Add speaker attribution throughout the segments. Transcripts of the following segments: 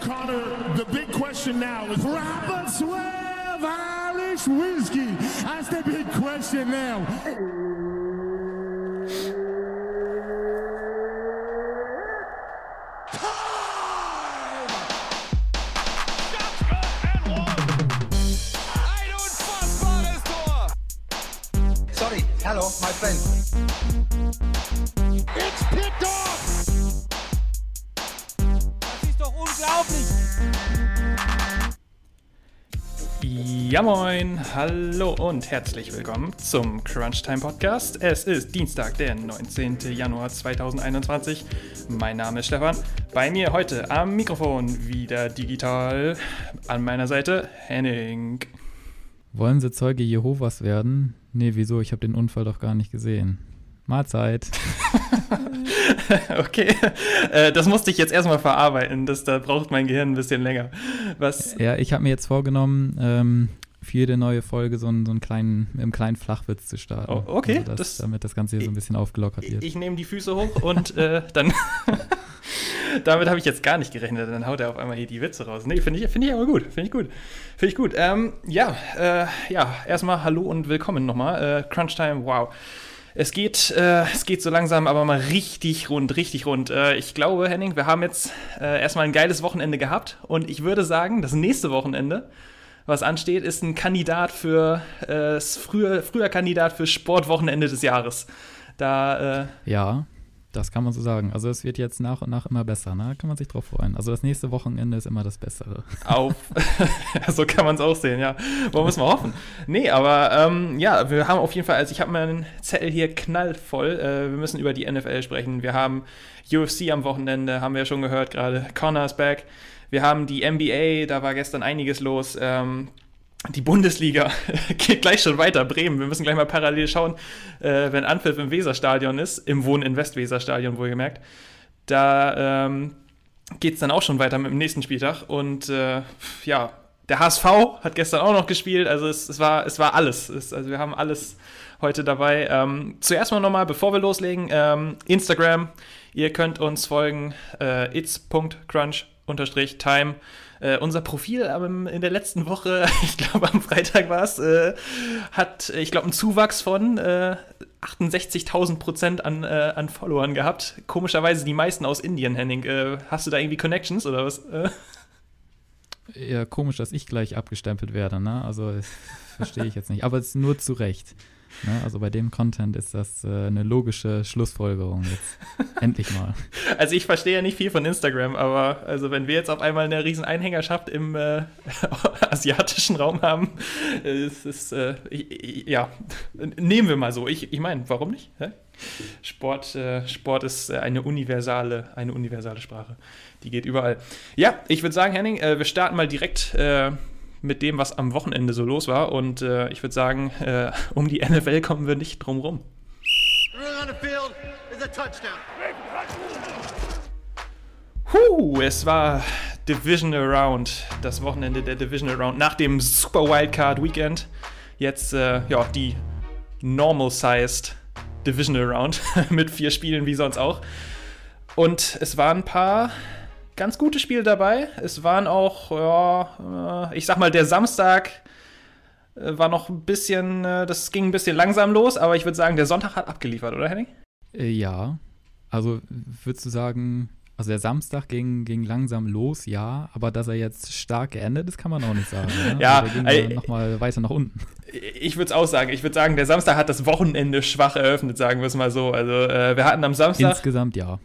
Speaker 1: Connor, the big question now is Robert Swerve Irish Whiskey. That's the big question now.
Speaker 2: Sorry, hello, my friend.
Speaker 3: Ja moin, hallo und herzlich willkommen zum Crunchtime Podcast. Es ist Dienstag, der 19. Januar 2021. Mein Name ist Stefan. Bei mir heute am Mikrofon wieder digital an meiner Seite Henning.
Speaker 4: Wollen Sie Zeuge Jehovas werden? Nee, wieso? Ich habe den Unfall doch gar nicht gesehen. Mahlzeit.
Speaker 3: Okay, äh, das musste ich jetzt erstmal verarbeiten. Das, da braucht mein Gehirn ein bisschen länger. Was?
Speaker 4: Ja, ich habe mir jetzt vorgenommen, ähm, für jede neue Folge so einen, so einen kleinen, im kleinen Flachwitz zu starten.
Speaker 3: Oh, okay,
Speaker 4: Also das,
Speaker 3: das-
Speaker 4: damit das Ganze hier so ein bisschen aufgelockert wird.
Speaker 3: Ich nehme die Füße hoch und äh, dann. Damit habe ich jetzt gar nicht gerechnet. Dann haut er auf einmal hier die Witze raus. Nee, finde ich, find ich aber gut. Finde ich gut. Finde ich gut. Ähm, ja, äh, ja, erstmal hallo und willkommen nochmal. Äh, Crunchtime, wow. Es geht, äh, es geht so langsam, aber mal richtig rund, richtig rund. Äh, ich glaube, Henning, wir haben jetzt äh, erstmal ein geiles Wochenende gehabt und ich würde sagen, das nächste Wochenende, was ansteht, ist ein Kandidat für, äh, früher, früher Kandidat für Sportwochenende des Jahres. Da, äh,
Speaker 4: Ja, das kann man so sagen. Also es wird jetzt nach und nach immer besser, ne? Kann man sich drauf freuen. Also das nächste Wochenende ist immer das Bessere.
Speaker 3: auf. so kann man es auch sehen, ja. Wollen wir es mal hoffen. Nee, aber ähm, ja, wir haben auf jeden Fall, also ich habe meinen Zettel hier knallvoll. Äh, wir müssen über die NFL sprechen. Wir haben UFC am Wochenende, haben wir ja schon gehört gerade. Connor ist back. Wir haben die NBA, da war gestern einiges los. Ähm, die Bundesliga geht gleich schon weiter. Bremen, wir müssen gleich mal parallel schauen, äh, wenn Anpfiff im Weserstadion ist, im Wohn in Westweserstadion wohlgemerkt. Da ähm, geht es dann auch schon weiter mit dem nächsten Spieltag. Und äh, ja, der HSV hat gestern auch noch gespielt. Also es, es, war, es war alles. Es, also wir haben alles heute dabei. Ähm, zuerst mal nochmal, bevor wir loslegen, ähm, Instagram. Ihr könnt uns folgen, äh, its.crunch-time. Äh, unser Profil ähm, in der letzten Woche, ich glaube am Freitag war es, äh, hat, ich glaube, einen Zuwachs von äh, 68.000 Prozent an, äh, an Followern gehabt. Komischerweise die meisten aus Indien, Henning. Äh, hast du da irgendwie Connections oder was?
Speaker 4: Ja, komisch, dass ich gleich abgestempelt werde, ne? Also verstehe ich jetzt nicht. Aber es ist nur zu Recht. Ne? Also bei dem Content ist das äh, eine logische Schlussfolgerung jetzt. Endlich mal.
Speaker 3: Also ich verstehe ja nicht viel von Instagram, aber also wenn wir jetzt auf einmal eine riesen Einhängerschaft im äh, asiatischen Raum haben, es ist, äh, ich, ich, ja, nehmen wir mal so. Ich, ich meine, warum nicht? Hä? Sport, äh, Sport ist äh, eine universale, eine universale Sprache. Die geht überall. Ja, ich würde sagen, Henning, äh, wir starten mal direkt äh, mit dem, was am Wochenende so los war. Und äh, ich würde sagen, äh, um die NFL kommen wir nicht drum rum. Puh, es war Divisional Round, das Wochenende der Divisional Round nach dem Super Wildcard Weekend. Jetzt äh, ja die normal-sized Divisional Round mit vier Spielen wie sonst auch. Und es waren ein paar ganz gute Spiele dabei. Es waren auch, ja, äh, ich sag mal, der Samstag äh, war noch ein bisschen, äh, das ging ein bisschen langsam los, aber ich würde sagen, der Sonntag hat abgeliefert, oder Henning?
Speaker 4: Ja. Also würdest du sagen, also der Samstag ging, ging langsam los, ja, aber dass er jetzt stark geendet ist, kann man auch nicht sagen. Ne?
Speaker 3: Ja,
Speaker 4: also der
Speaker 3: ey,
Speaker 4: ging nochmal weiter nach unten.
Speaker 3: Ich würde es auch sagen. Ich würde sagen, der Samstag hat das Wochenende schwach eröffnet, sagen wir es mal so. Also äh, wir hatten am Samstag,
Speaker 4: Insgesamt ja.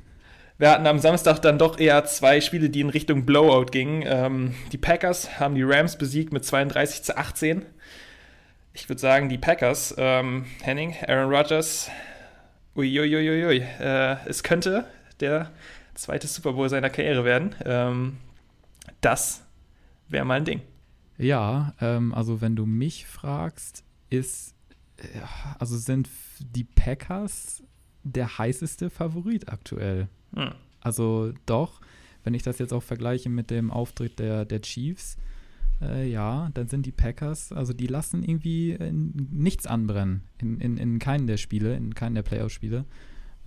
Speaker 3: Wir hatten am Samstag dann doch eher zwei Spiele, die in Richtung Blowout gingen. Ähm, die Packers haben die Rams besiegt mit 32 zu 18. Ich würde sagen, die Packers, ähm, Henning, Aaron Rodgers, uiuiuiui, äh, es könnte der zweite Super Bowl seiner Karriere werden. Ähm, das wäre mal ein Ding.
Speaker 4: Ja, ähm, also wenn du mich fragst, ist, äh, also sind die Packers der heißeste Favorit aktuell.
Speaker 3: Hm.
Speaker 4: Also doch, wenn ich das jetzt auch vergleiche mit dem Auftritt der, der Chiefs, äh, ja, dann sind die Packers, also die lassen irgendwie äh, nichts anbrennen in, in, in keinen der Spiele, in keinen der Playoff-Spiele.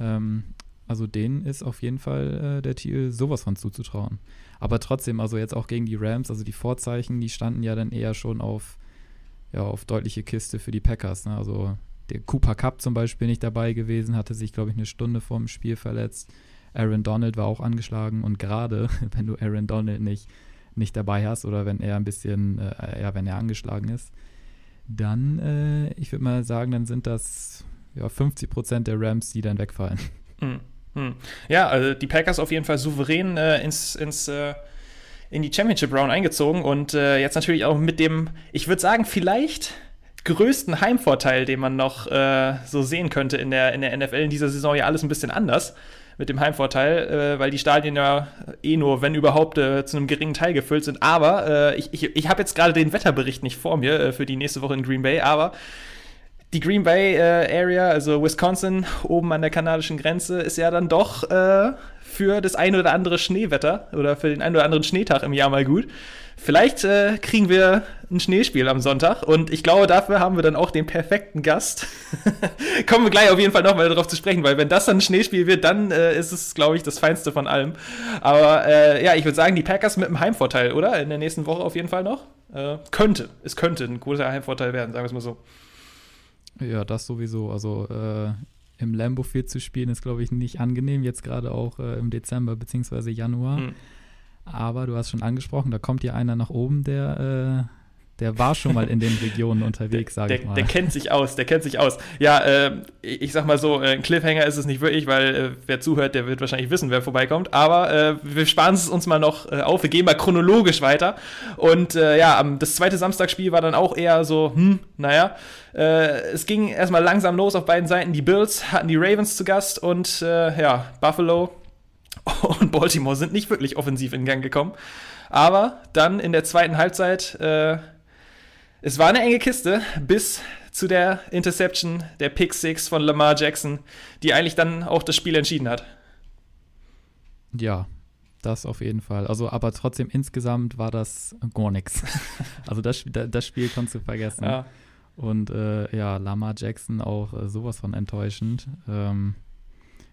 Speaker 4: Ähm, Also denen ist auf jeden Fall äh, der Titel sowas von zuzutrauen. Aber trotzdem, also jetzt auch gegen die Rams, also die Vorzeichen, die standen ja dann eher schon auf, ja, auf deutliche Kiste für die Packers. Ne? Also der Cooper Cup zum Beispiel nicht dabei gewesen, hatte sich, glaube ich, eine Stunde vor dem Spiel verletzt. Aaron Donald war auch angeschlagen und gerade wenn du Aaron Donald nicht, nicht dabei hast oder wenn er ein bisschen, äh, ja, wenn er angeschlagen ist, dann, äh, ich würde mal sagen, dann sind das ja, 50 Prozent der Rams, die dann wegfallen.
Speaker 3: Hm. Hm. Ja, also die Packers auf jeden Fall souverän äh, ins, ins äh, in die Championship Round eingezogen und äh, jetzt natürlich auch mit dem, ich würde sagen, vielleicht größten Heimvorteil, den man noch äh, so sehen könnte in der, in der NFL in dieser Saison ja alles ein bisschen anders mit dem Heimvorteil, äh, weil die Stadien ja eh nur, wenn überhaupt, äh, zu einem geringen Teil gefüllt sind. Aber äh, ich, ich, ich habe jetzt gerade den Wetterbericht nicht vor mir äh, für die nächste Woche in Green Bay, aber die Green Bay äh, Area, also Wisconsin, oben an der kanadischen Grenze, ist ja dann doch äh, für das ein oder andere Schneewetter oder für den ein oder anderen Schneetag im Jahr mal gut. Vielleicht äh, kriegen wir ein Schneespiel am Sonntag und ich glaube, dafür haben wir dann auch den perfekten Gast. Kommen wir gleich auf jeden Fall nochmal darauf zu sprechen, weil wenn das dann ein Schneespiel wird, dann äh, ist es, glaube ich, das Feinste von allem. Aber äh, ja, ich würde sagen, die Packers mit einem Heimvorteil, oder? In der nächsten Woche auf jeden Fall noch. Äh, könnte, es könnte ein großer Heimvorteil werden, sagen wir es mal so.
Speaker 4: Ja, das sowieso. Also äh, im Lambo Field zu spielen ist, glaube ich, nicht angenehm, jetzt gerade auch äh, im Dezember bzw. Januar. Hm. Aber du hast schon angesprochen, da kommt ja einer nach oben, der äh, der war schon mal in den Regionen unterwegs, sage ich mal.
Speaker 3: Der kennt sich aus, der kennt sich aus. Ja, äh, ich sag mal so, äh, ein Cliffhanger ist es nicht wirklich, weil äh, wer zuhört, der wird wahrscheinlich wissen, wer vorbeikommt. Aber äh, wir sparen es uns mal noch äh, auf. Wir gehen mal chronologisch weiter. Und äh, ja, das zweite Samstagsspiel war dann auch eher so, hm, naja. es ging erstmal langsam los auf beiden Seiten. Die Bills hatten die Ravens zu Gast und ja, Buffalo und Baltimore sind nicht wirklich offensiv in Gang gekommen. Aber dann in der zweiten Halbzeit es war eine enge Kiste bis zu der Interception, der Pick Six von Lamar Jackson, die eigentlich dann auch das Spiel entschieden hat.
Speaker 4: Ja, das auf jeden Fall. Also, aber trotzdem insgesamt war das gar nichts. Also das, das Spiel konntest du vergessen. Ja. Und äh, ja, Lamar Jackson auch äh, sowas von enttäuschend. Ähm,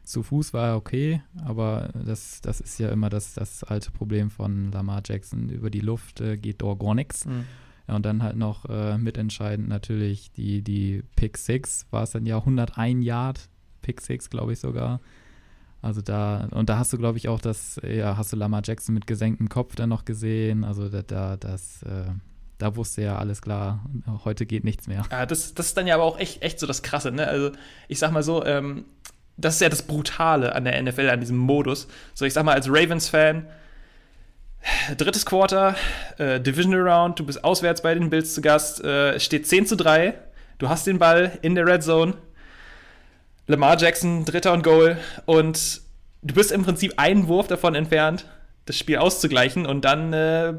Speaker 4: zu Fuß war er okay, aber das, das ist ja immer das, das alte Problem von Lamar Jackson. Über die Luft äh, geht dort gar nichts. Mhm. Ja, und dann halt noch äh, mitentscheidend natürlich die, die Pick 6, war es dann ja 101 Yard, Pick 6, glaube ich sogar. Also da, und da hast du, glaube ich, auch das, ja, hast du Lamar Jackson mit gesenktem Kopf dann noch gesehen. Also da, da das, äh, da wusste ja alles klar, heute geht nichts mehr.
Speaker 3: Ja, das, das ist dann ja aber auch echt, echt so das Krasse, ne? Also ich sag mal so, ähm, das ist ja das Brutale an der NFL, an diesem Modus. So, ich sag mal, als Ravens-Fan, Drittes Quarter, äh, Divisional Round, du bist auswärts bei den Bills zu Gast, äh, steht 10 zu 3, du hast den Ball in der Red Zone, Lamar Jackson, Dritter und Goal und du bist im Prinzip einen Wurf davon entfernt, das Spiel auszugleichen und dann äh,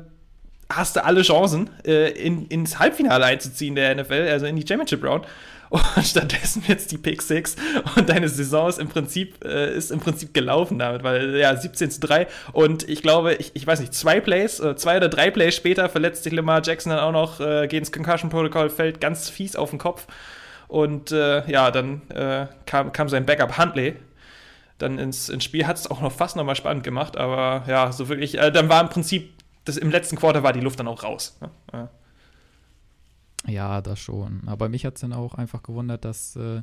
Speaker 3: hast du alle Chancen, äh, in, ins Halbfinale einzuziehen der NFL, also in die Championship Round und stattdessen jetzt die Pick 6 und deine Saison ist im Prinzip, äh, ist im Prinzip gelaufen damit, weil ja, 17 zu 3 und ich glaube, ich, ich weiß nicht, zwei Plays, äh, zwei oder drei Plays später verletzt sich Lamar Jackson dann auch noch, äh, geht ins Concussion Protocol, fällt ganz fies auf den Kopf und äh, ja, dann äh, kam, kam sein Backup Huntley dann ins, ins Spiel, hat es auch noch fast nochmal spannend gemacht, aber ja, so wirklich, dann war im Prinzip, das, im letzten Quarter war die Luft dann auch raus. Ne? Ja.
Speaker 4: Das schon. Aber mich hat es dann auch einfach gewundert, dass, äh,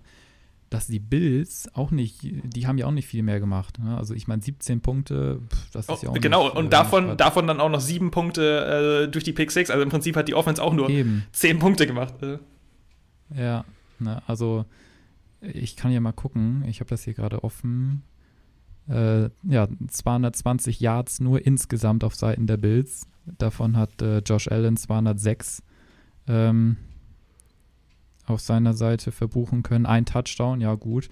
Speaker 4: dass die Bills auch nicht, die haben ja auch nicht viel mehr gemacht. Ne? Also ich meine, 17 Punkte, pff, das ist oh, ja auch
Speaker 3: Genau,
Speaker 4: nicht,
Speaker 3: und äh, davon, davon dann auch noch sieben Punkte äh, durch die Pick 6. Also im Prinzip hat die Offense auch nur Eben. 10 Punkte gemacht. Äh.
Speaker 4: Ja, ne, also ich kann ja mal gucken, ich habe das hier gerade offen. Äh, ja, 220 Yards nur insgesamt auf Seiten der Bills. Davon hat äh, Josh Allen 206 ähm, auf seiner Seite verbuchen können. Ein Touchdown, ja gut.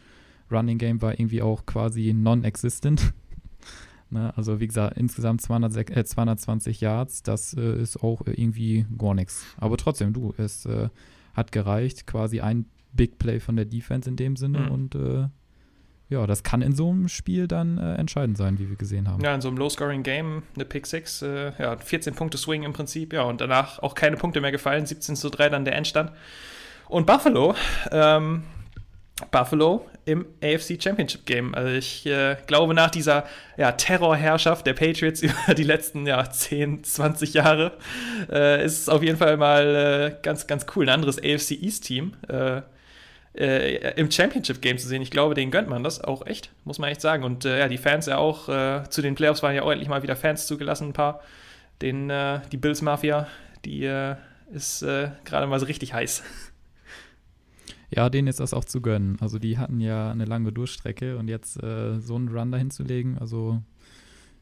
Speaker 4: Running Game war irgendwie auch quasi non-existent. ne? Also wie gesagt, insgesamt 200, äh, 220 Yards, das äh, ist auch irgendwie gar nichts. Aber trotzdem, du, es äh, hat gereicht. Quasi ein Big Play von der Defense in dem Sinne mhm. und äh, ja, das kann in so einem Spiel dann äh, entscheidend sein, wie wir gesehen haben.
Speaker 3: Ja, in so einem Low-Scoring-Game, eine Pick 6, äh, ja, 14 Punkte Swing im Prinzip, ja, und danach auch keine Punkte mehr gefallen, 17 zu 3 dann der Endstand. Und Buffalo, ähm, Buffalo im AFC Championship Game. Also ich äh, glaube, nach dieser ja, Terrorherrschaft der Patriots über die letzten ja, 10, 20 Jahre äh, ist es auf jeden Fall mal äh, ganz, ganz cool, ein anderes AFC East-Team äh, äh, im Championship Game zu sehen. Ich glaube, denen gönnt man das auch echt, muss man echt sagen. Und äh, ja, die Fans ja auch, zu den Playoffs waren ja auch endlich mal wieder Fans zugelassen, ein paar. Den, die Bills Mafia, die ist gerade mal so richtig heiß.
Speaker 4: Ja, denen ist das auch zu gönnen. Also die hatten ja eine lange Durchstrecke und jetzt äh, so einen Run dahin zu legen, also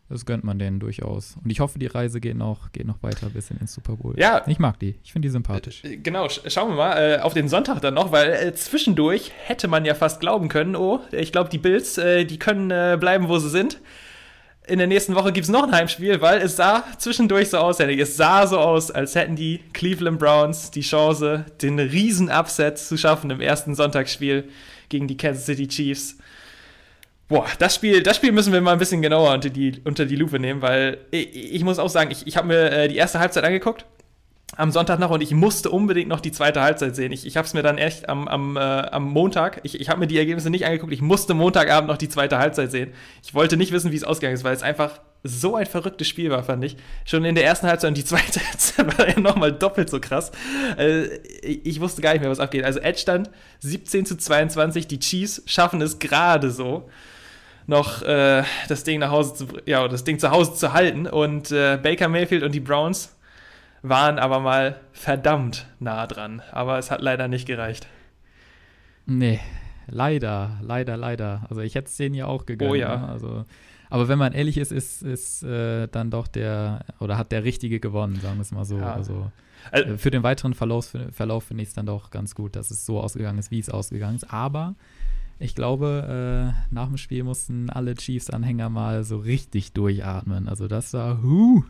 Speaker 4: das gönnt man denen durchaus. Und ich hoffe, die Reise geht noch, geht noch weiter bis in den Super Bowl.
Speaker 3: Ja.
Speaker 4: Ich mag die. Ich finde die sympathisch.
Speaker 3: Äh, genau, schauen wir mal äh, auf den Sonntag dann noch, weil äh, zwischendurch hätte man ja fast glauben können, oh, ich glaube, die Bills, äh, die können äh, bleiben, wo sie sind in der nächsten Woche gibt es noch ein Heimspiel, weil es sah zwischendurch so aus, es sah so aus, als hätten die Cleveland Browns die Chance, den riesen Upset zu schaffen im ersten Sonntagsspiel gegen die Kansas City Chiefs. Boah, das Spiel, das Spiel müssen wir mal ein bisschen genauer unter die, unter die Lupe nehmen, weil ich, ich muss auch sagen, ich, ich habe mir äh, die erste Halbzeit angeguckt am Sonntag noch und ich musste unbedingt noch die zweite Halbzeit sehen. Ich, ich habe es mir dann echt am, am, äh, am Montag, ich, ich habe mir die Ergebnisse nicht angeguckt, ich musste Montagabend noch die zweite Halbzeit sehen. Ich wollte nicht wissen, wie es ausgegangen ist, weil es einfach so ein verrücktes Spiel war, fand ich. Schon in der ersten Halbzeit und die zweite Halbzeit war ja nochmal doppelt so krass. Äh, ich wusste gar nicht mehr, was abgeht. Also Edge stand 17 zu 22, die Chiefs schaffen es gerade so noch äh, das Ding nach Hause zu, ja, das Ding zu Hause zu halten und äh, Baker Mayfield und die Browns waren aber mal verdammt nah dran. Aber es hat leider nicht gereicht.
Speaker 4: Nee, leider, leider, leider. Also ich hätte es denen ja auch gegönnt.
Speaker 3: Oh ja.
Speaker 4: Ne? Also, aber wenn man ehrlich ist, ist, ist äh, dann doch der, oder hat der Richtige gewonnen, sagen wir es mal so. Ja. Also, also, für den weiteren Verlauf, Verlauf finde ich es dann doch ganz gut, dass es so ausgegangen ist, wie es ausgegangen ist. Aber ich glaube, äh, nach dem Spiel mussten alle Chiefs-Anhänger mal so richtig durchatmen. Also das war, huh,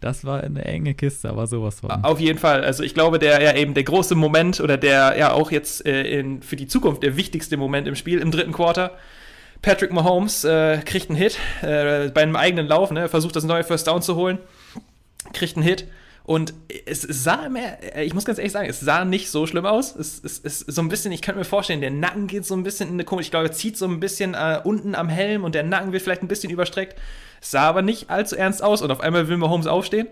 Speaker 4: das war eine enge Kiste, aber sowas von.
Speaker 3: Auf jeden Fall. Also ich glaube, der ja eben der große Moment oder der ja auch jetzt äh, in, für die Zukunft der wichtigste Moment im Spiel im dritten Quarter. Patrick Mahomes äh, kriegt einen Hit äh, bei einem eigenen Lauf, ne, versucht das neue First Down zu holen, kriegt einen Hit. Und es sah mehr, ich muss ganz ehrlich sagen, es sah nicht so schlimm aus. Es ist so ein bisschen, ich könnte mir vorstellen, der Nacken geht so ein bisschen in eine komische, ich glaube, er zieht so ein bisschen äh, unten am Helm und der Nacken wird vielleicht ein bisschen überstreckt. Sah aber nicht allzu ernst aus und auf einmal will Mahomes aufstehen.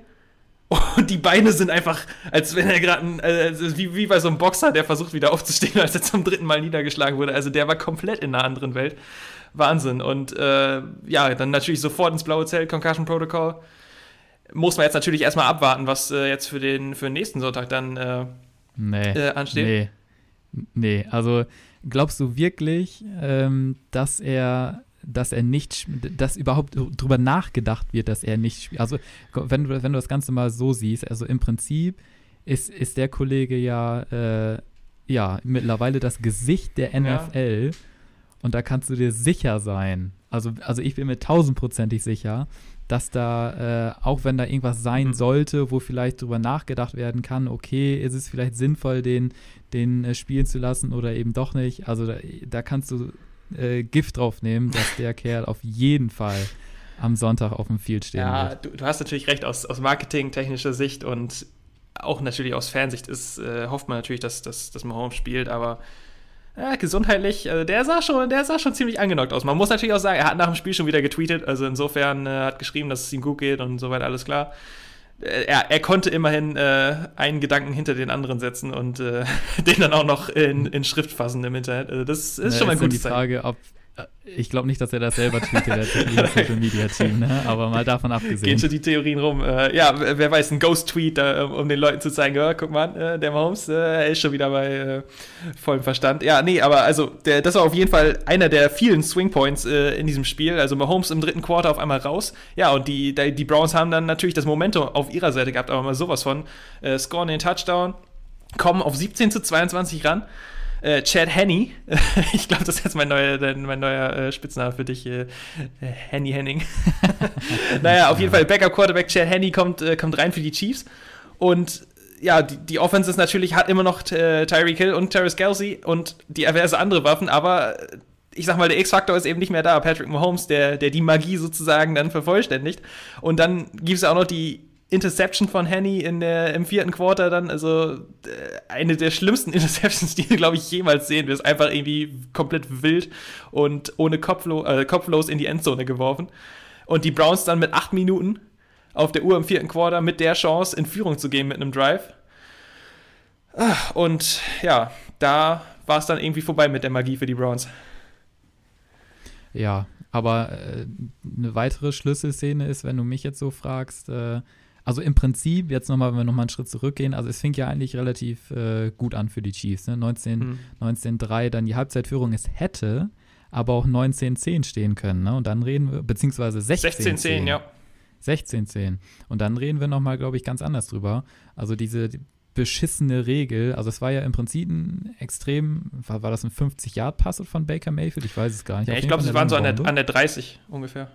Speaker 3: Und die Beine sind einfach, als wenn er gerade, äh, wie, wie bei so einem Boxer, der versucht wieder aufzustehen, als er zum dritten Mal niedergeschlagen wurde. Also der war komplett in einer anderen Welt. Wahnsinn. Und äh, ja, dann natürlich sofort ins blaue Zelt, Concussion Protocol. Muss man jetzt natürlich erstmal abwarten, was äh, jetzt für den, für den nächsten Sonntag dann äh,
Speaker 4: nee,
Speaker 3: äh, ansteht.
Speaker 4: Nee. Nee, also glaubst du wirklich, ähm, dass er dass er nicht, dass überhaupt drüber nachgedacht wird, dass er nicht spielt. Also, wenn du, wenn du das Ganze mal so siehst, also im Prinzip ist, ist der Kollege ja, äh, ja, mittlerweile das Gesicht der NFL ja. und da kannst du dir sicher sein. Also, also ich bin mir tausendprozentig sicher, dass da, äh, auch wenn da irgendwas sein mhm. sollte, wo vielleicht drüber nachgedacht werden kann, okay, ist es vielleicht sinnvoll, den, den äh, spielen zu lassen oder eben doch nicht. Also da, da kannst du äh, Gift drauf nehmen, dass der Kerl auf jeden Fall am Sonntag auf dem Field stehen
Speaker 3: ja,
Speaker 4: wird.
Speaker 3: Ja, du, du, hast natürlich recht, aus, aus marketingtechnischer Sicht und auch natürlich aus Fansicht ist, äh, hofft man natürlich, dass, dass, dass Mahomes spielt, aber ja, gesundheitlich, also der sah schon, der sah schon ziemlich angenockt aus. Man muss natürlich auch sagen, er hat nach dem Spiel schon wieder getweetet, also insofern äh, hat geschrieben, dass es ihm gut geht und soweit alles klar. Äh, er, er konnte immerhin äh, einen Gedanken hinter den anderen setzen und äh, den dann auch noch in, in Schrift fassen im Internet. Also das ist ja, schon mal gut.
Speaker 4: die Frage, ob ich glaube nicht, dass er das selber tweetet, der Social Media Team, ne? aber mal davon abgesehen.
Speaker 3: Gehen schon die Theorien rum. Äh, ja, wer weiß, ein Ghost-Tweet, äh, um den Leuten zu zeigen, oh, guck mal, äh, der Mahomes, äh, ist schon wieder bei äh, vollem Verstand. Ja, nee, aber also, der, das war auf jeden Fall einer der vielen Swing-Points äh, in diesem Spiel. Also Mahomes im dritten Quarter auf einmal raus. Ja, und die, die Browns haben dann natürlich das Momentum auf ihrer Seite gehabt, aber mal sowas von. scoren den Touchdown, kommen auf 17 zu 22 ran äh, Chad Henny. ich glaube, das ist jetzt mein neuer, mein neuer äh, Spitzname für dich, äh, Henny Henning. naja, auf jeden Fall, Backup Quarterback Chad Henny kommt, äh, kommt rein für die Chiefs. Und ja, die, die Offense ist natürlich, hat immer noch äh, Tyreek Hill und Terrace Kelsey und diverse andere Waffen, aber ich sag mal, der X-Faktor ist eben nicht mehr da. Patrick Mahomes, der, der die Magie sozusagen dann vervollständigt. Und dann gibt es auch noch die Interception von Henny in der, im vierten Quarter dann, also äh, eine der schlimmsten Interceptions, die du, glaube ich, jemals sehen wirst. Einfach irgendwie komplett wild und ohne Kopflo äh, Kopflos in die Endzone geworfen. Und die Browns dann mit acht Minuten auf der Uhr im vierten Quarter mit der Chance, in Führung zu gehen mit einem Drive. Und ja, da war es dann irgendwie vorbei mit der Magie für die Browns.
Speaker 4: Ja, aber äh, eine weitere Schlüsselszene ist, wenn du mich jetzt so fragst, äh, also im Prinzip, jetzt nochmal, wenn wir nochmal einen Schritt zurückgehen, also es fing ja eigentlich relativ äh, gut an für die Chiefs. Ne? 19,
Speaker 3: Mhm.
Speaker 4: 19-3, dann die Halbzeitführung. Es hätte aber auch 19-10 stehen können. Ne? Und dann reden wir, beziehungsweise 16-10.
Speaker 3: 16-10, ja.
Speaker 4: 16-10. Und dann reden wir nochmal, glaube ich, ganz anders drüber. Also diese beschissene Regel, also es war ja im Prinzip ein extrem, war, war das ein 50-Yard-Pass von Baker Mayfield? Ich weiß es gar nicht.
Speaker 3: ja ich glaube,
Speaker 4: eine
Speaker 3: waren so an der, an der 30 ungefähr.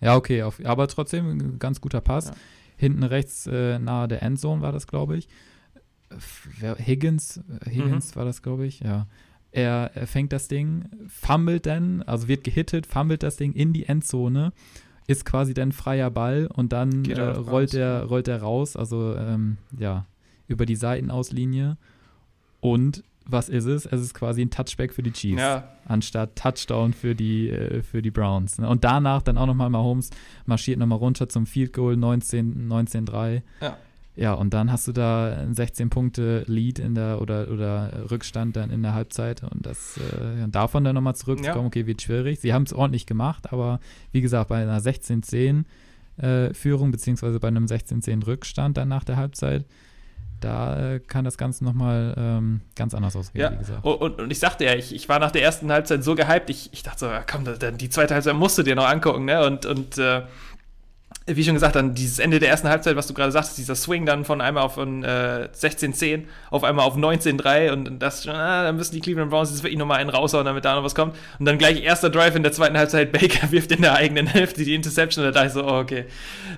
Speaker 4: Ja, okay, auf, aber trotzdem ein ganz guter Pass.
Speaker 3: Ja.
Speaker 4: Hinten rechts äh, nahe der Endzone war das, glaube ich. Higgins, äh, Higgins war das, glaube ich, ja. Er, er fängt das Ding, fummelt dann, also wird gehittet, fummelt das Ding in die Endzone, ist quasi dann freier Ball und dann äh, rollt, er, rollt er raus, also ähm, ja, über die Seitenauslinie. Und was ist es? Es ist quasi ein Touchback für die Chiefs
Speaker 3: Ja,
Speaker 4: anstatt Touchdown für die, äh, für die Browns. Ne? Und danach dann auch nochmal Mahomes marschiert nochmal runter zum Field Goal 19 19-3.
Speaker 3: Ja.
Speaker 4: Ja, und dann hast du da ein 16-Punkte-Lead in der oder, oder Rückstand dann in der Halbzeit und das äh, davon dann nochmal zurückzukommen,
Speaker 3: Ja.
Speaker 4: okay, wird schwierig. Sie haben es ordentlich gemacht, aber wie gesagt, bei einer 16-10 äh, Führung, beziehungsweise bei einem 16-10 Rückstand dann nach der Halbzeit, da äh, kann das Ganze nochmal ähm, ganz anders ausgehen,
Speaker 3: ja.
Speaker 4: wie gesagt.
Speaker 3: Und, und, und ich sagte ja, ich, ich war nach der ersten Halbzeit so gehypt, ich, ich dachte so, ja, komm, die zweite Halbzeit musst du dir noch angucken, ne? Und, und äh, wie schon gesagt, dann dieses Ende der ersten Halbzeit, was du gerade sagtest, dieser Swing dann von einmal auf von, äh, 16-10 auf einmal auf 19-3 und das ah, dann müssen die Cleveland Browns jetzt wirklich nochmal einen raushauen, damit da noch was kommt. Und dann gleich erster Drive in der zweiten Halbzeit, Baker wirft in der eigenen Hälfte die Interception und da dachte ich so, oh, okay,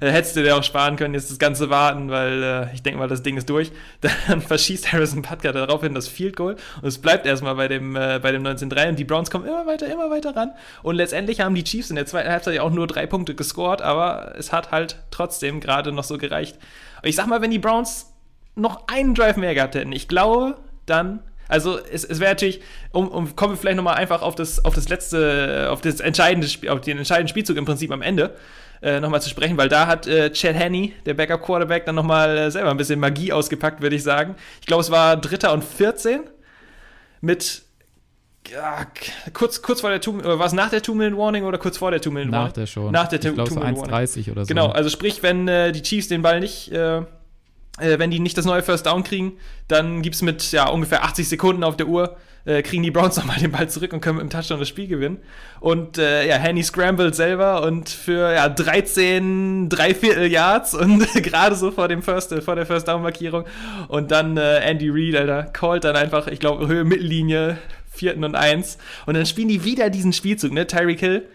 Speaker 3: äh, hättest du dir auch sparen können, jetzt das Ganze warten, weil äh, ich denke mal, das Ding ist durch. Dann verschießt Harrison Butker daraufhin das Field Goal und es bleibt erstmal bei dem, äh, bei dem 19-3 und die Browns kommen immer weiter, immer weiter ran. Und letztendlich haben die Chiefs in der zweiten Halbzeit auch nur drei Punkte gescored, aber es hat halt trotzdem gerade noch so gereicht. Und ich sag mal, wenn die Browns noch einen Drive mehr gehabt hätten, ich glaube, dann. Also es, es wäre natürlich, um, um kommen wir vielleicht nochmal einfach auf das, auf das letzte, auf das entscheidende Spiel, auf den entscheidenden Spielzug im Prinzip am Ende äh, nochmal zu sprechen, weil da hat äh, Chad Henney, der Backup Quarterback, dann nochmal äh, selber ein bisschen Magie ausgepackt, würde ich sagen. Ich glaube, es war Dritter und 14 mit ja, kurz, kurz vor der Two, oder war es nach der Two-Minute-Warning oder kurz vor der Two-Minute-Warning?
Speaker 4: Nach der schon.
Speaker 3: Nach der Two-Minute-Warning.
Speaker 4: 1,30 oder so.
Speaker 3: Genau, also sprich, wenn äh, die Chiefs den Ball nicht, äh, äh, wenn die nicht das neue First Down kriegen, dann gibt es mit ja, ungefähr 80 Sekunden auf der Uhr, äh, kriegen die Browns nochmal den Ball zurück und können mit dem Touchdown das Spiel gewinnen. Und äh, ja, Henny scrambled selber und für ja, 13 Dreiviertel Yards und gerade so vor dem First, äh, vor der First Down Markierung. Und dann äh, Andy Reid, Alter, callt dann einfach, ich glaube, Höhe Mittellinie, vierten und eins. Und dann spielen die wieder diesen Spielzug, ne? Tyreek Hill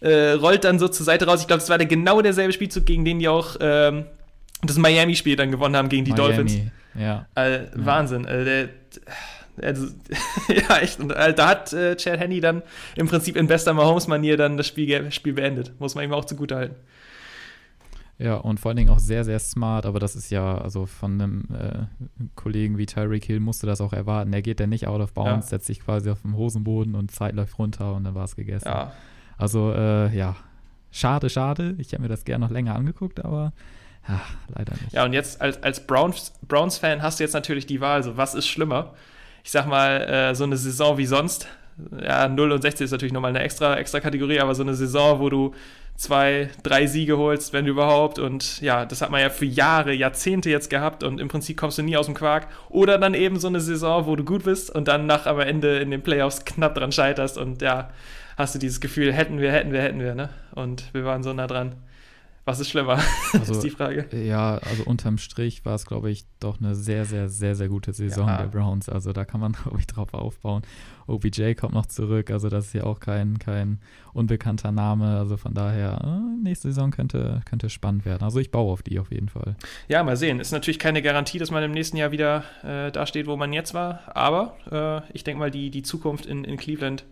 Speaker 3: äh, rollt dann so zur Seite raus. Ich glaube, es war der genau derselbe Spielzug, gegen den die auch ähm, das Miami-Spiel dann gewonnen haben gegen die
Speaker 4: Miami,
Speaker 3: Dolphins.
Speaker 4: Ja.
Speaker 3: Äh, Wahnsinn. Äh, der, also, ja, echt. Und äh, da hat äh, Chad Henney dann im Prinzip in bester Mahomes-Manier dann das Spiel, Spiel beendet. Muss man ihm auch zugutehalten.
Speaker 4: Ja, und vor allen Dingen auch sehr, sehr smart, aber das ist ja, also von einem äh, Kollegen wie Tyreek Hill musste das auch erwarten. Er geht dann nicht out of bounds,
Speaker 3: Ja.
Speaker 4: setzt sich quasi auf den Hosenboden und Zeit läuft runter und dann war es gegessen.
Speaker 3: Ja.
Speaker 4: Also, äh, ja, schade, schade. Ich hätte mir das gerne noch länger angeguckt, aber ja, leider nicht.
Speaker 3: Ja, und jetzt als, als Browns- Browns-Fan hast du jetzt natürlich die Wahl, so was ist schlimmer? Ich sag mal, äh, so eine Saison wie sonst, ja, 0 und 16 ist natürlich nochmal eine extra, extra Kategorie, aber so eine Saison, wo du zwei, drei Siege holst, wenn überhaupt. Und ja, das hat man ja für Jahre, Jahrzehnte jetzt gehabt und im Prinzip kommst du nie aus dem Quark. Oder dann eben so eine Saison, wo du gut bist und dann nach am Ende in den Playoffs knapp dran scheiterst und ja, hast du dieses Gefühl, hätten wir, hätten wir, hätten wir, ne? Und wir waren so nah dran. Was ist schlimmer?
Speaker 4: Also,
Speaker 3: ist die Frage.
Speaker 4: Ja, also unterm Strich war es, glaube ich, doch eine sehr, sehr, sehr, sehr gute Saison
Speaker 3: Ja.
Speaker 4: der Browns. Also da kann man, glaube ich, drauf aufbauen. OBJ kommt noch zurück, also das ist ja auch kein, kein unbekannter Name. Also von daher, äh, nächste Saison könnte, könnte spannend werden. Also ich baue auf die auf jeden Fall.
Speaker 3: Ja, mal sehen. Ist natürlich keine Garantie, dass man im nächsten Jahr wieder äh, da steht, wo man jetzt war. Aber äh, ich denke mal, die, die Zukunft in, in Cleveland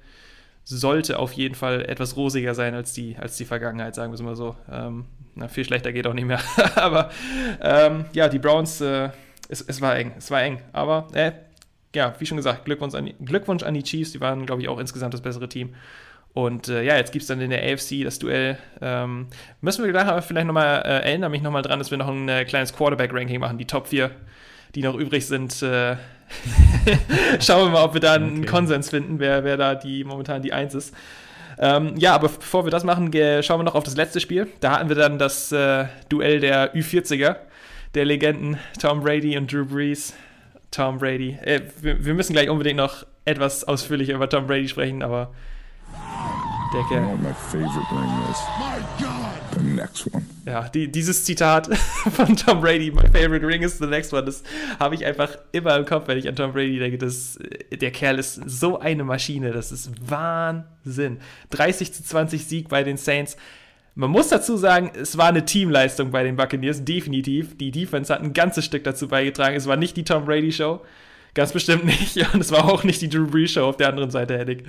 Speaker 3: sollte auf jeden Fall etwas rosiger sein als die, als die Vergangenheit, sagen wir es mal so. Ähm, na, viel schlechter geht auch nicht mehr. Aber ähm, ja, die Browns, äh, es, es war eng, es war eng. Aber äh, ja, wie schon gesagt, Glückwunsch an, die, Glückwunsch an die Chiefs, die waren, glaube ich, auch insgesamt das bessere Team. Und äh, ja, jetzt gibt es dann in der AFC das Duell. Ähm, müssen wir gleich vielleicht nochmal, äh, erinnere mich nochmal dran, dass wir noch ein äh, kleines Quarterback-Ranking machen, die Top 4, die noch übrig sind. Äh, schauen wir mal, ob wir da einen okay. Konsens finden, wer, wer da die momentan die Eins ist. Ähm, ja, aber bevor wir das machen, schauen wir noch auf das letzte Spiel. Da hatten wir dann das äh, Duell der Ü40er, der Legenden Tom Brady und Drew Brees. Tom Brady. Äh, wir, wir, müssen gleich unbedingt noch etwas ausführlicher über Tom Brady sprechen, aber der Kerl. my favorite ring is. My God. The next one. Ja, die, dieses Zitat von Tom Brady, my favorite ring is the next one, das habe ich einfach immer im Kopf, wenn ich an Tom Brady denke. Das, der Kerl ist so eine Maschine, das ist Wahnsinn. 30 zu 20 Sieg bei den Saints. Man muss dazu sagen, es war eine Teamleistung bei den Buccaneers, definitiv. Die Defense hat ein ganzes Stück dazu beigetragen. Es war nicht die Tom Brady Show, ganz bestimmt nicht. Und es war auch nicht die Drew Brees Show auf der anderen Seite, Henning.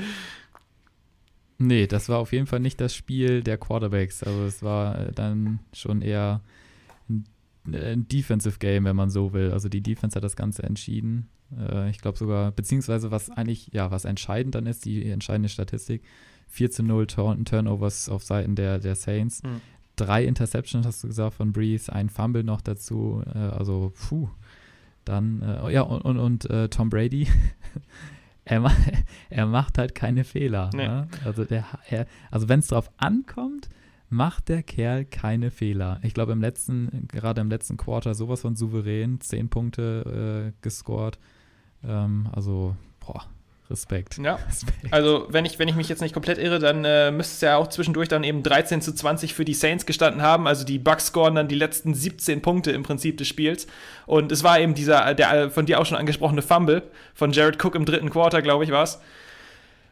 Speaker 4: Nee, das war auf jeden Fall nicht das Spiel der Quarterbacks. Also es war äh, dann schon eher ein, äh, ein Defensive Game, wenn man so will. Also die Defense hat das Ganze entschieden. Äh, ich glaube sogar, beziehungsweise was eigentlich, ja, was entscheidend dann ist, die entscheidende Statistik, 4 zu 0 Turn Turnovers auf Seiten der, der Saints. Mhm. Drei Interceptions, hast du gesagt, von Breeze, ein Fumble noch dazu. Äh, also, puh. Dann, äh, ja, und, und, und Tom Brady er, er macht halt keine Fehler. Nee. Ne? Also, also wenn es drauf ankommt, macht der Kerl keine Fehler. Ich glaube, im letzten, gerade im letzten Quarter sowas von souverän, zehn Punkte äh, gescored. Ähm, also, boah, Respekt.
Speaker 3: Ja.
Speaker 4: Respekt.
Speaker 3: Also, wenn ich, wenn ich mich jetzt nicht komplett irre, dann äh, müsste es ja auch zwischendurch dann eben 13 zu 20 für die Saints gestanden haben. Also, die Bucks scoren dann die letzten 17 Punkte im Prinzip des Spiels. Und es war eben dieser, der von dir auch schon angesprochene Fumble von Jared Cook im dritten Quarter, glaube ich, war es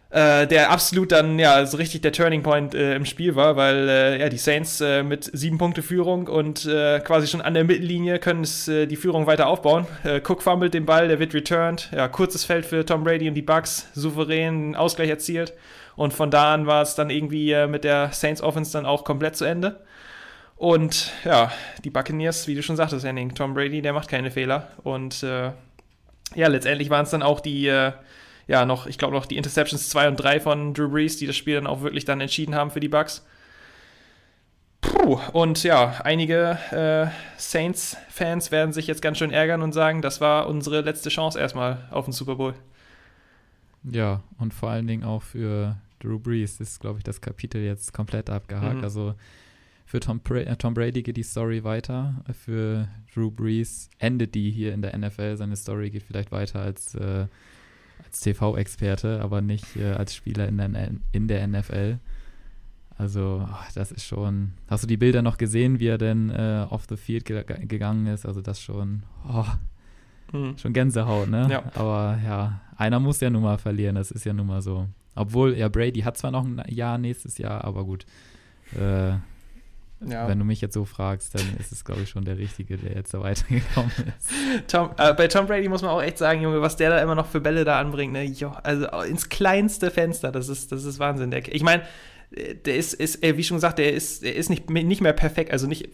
Speaker 3: äh, der absolut dann ja so richtig der Turning Point äh, im Spiel war, weil äh, ja die Saints äh, mit sieben Punkte Führung und äh, quasi schon an der Mittellinie können es die Führung weiter aufbauen. Cook fummelt den Ball, der wird returned. Ja, kurzes Feld für Tom Brady und die Bucks, souverän Ausgleich erzielt. Und von da an war es dann irgendwie mit der Saints Offense dann auch komplett zu Ende. Und ja, die Buccaneers, wie du schon sagtest, Henning, Tom Brady, der macht keine Fehler. Und ja, letztendlich waren es dann auch die ja, noch, ich glaube noch die Interceptions 2 und 3 von Drew Brees, die das Spiel dann auch wirklich dann entschieden haben für die Bucks. Puh, und ja, einige äh, Saints-Fans werden sich jetzt ganz schön ärgern und sagen, das war unsere letzte Chance erstmal auf den Super Bowl.
Speaker 4: Ja, und vor allen Dingen auch für Drew Brees ist, glaube ich, das Kapitel jetzt komplett abgehakt. Mhm. Also für Tom, äh, Tom, Brady geht die Story weiter. Für Drew Brees endet die hier in der NFL. Seine Story geht vielleicht weiter als äh, als TV-Experte, aber nicht äh, als Spieler in der, in der NFL. Also, oh, das ist schon. Hast du die Bilder noch gesehen, wie er denn äh, off the field ge gegangen ist? Also, das schon. Oh, mhm. Schon Gänsehaut, ne?
Speaker 3: Ja.
Speaker 4: Aber ja, einer muss ja nun mal verlieren, das ist ja nun mal so. Obwohl, ja, Brady hat zwar noch ein Jahr nächstes Jahr, aber gut. Äh, ja. Wenn du mich jetzt so fragst, dann ist es, glaube ich, schon der Richtige, der jetzt so weitergekommen ist.
Speaker 3: Tom, äh, bei Tom Brady muss man auch echt sagen, Junge, was der da immer noch für Bälle da anbringt, ne? Jo, also ins kleinste Fenster, das ist, das ist Wahnsinn. Der, ich meine, der ist, ist, wie schon gesagt, der ist, der ist nicht, nicht mehr perfekt, also nicht,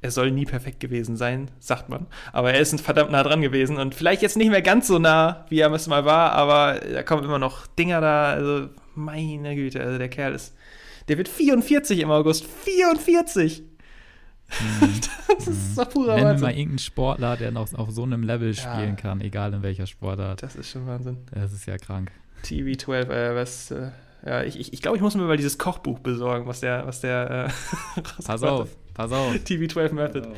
Speaker 3: er soll nie perfekt gewesen sein, sagt man. Aber er ist verdammt nah dran gewesen und vielleicht jetzt nicht mehr ganz so nah, wie er es mal war, aber da kommen immer noch Dinger da, also meine Güte, also der Kerl ist der wird 44 im August. 44!
Speaker 4: Mhm. das ist so purer Nenn Wahnsinn. mal irgendeinen Sportler, der noch auf so einem Level spielen ja. kann, egal in welcher Sportart.
Speaker 3: Das ist schon Wahnsinn.
Speaker 4: Das ist ja krank.
Speaker 3: TV12, äh, was, äh, ja, ich, ich, ich glaube, ich muss mir mal dieses Kochbuch besorgen, was der, was der,
Speaker 4: äh, Pass auf, pass auf.
Speaker 3: TV12 Method.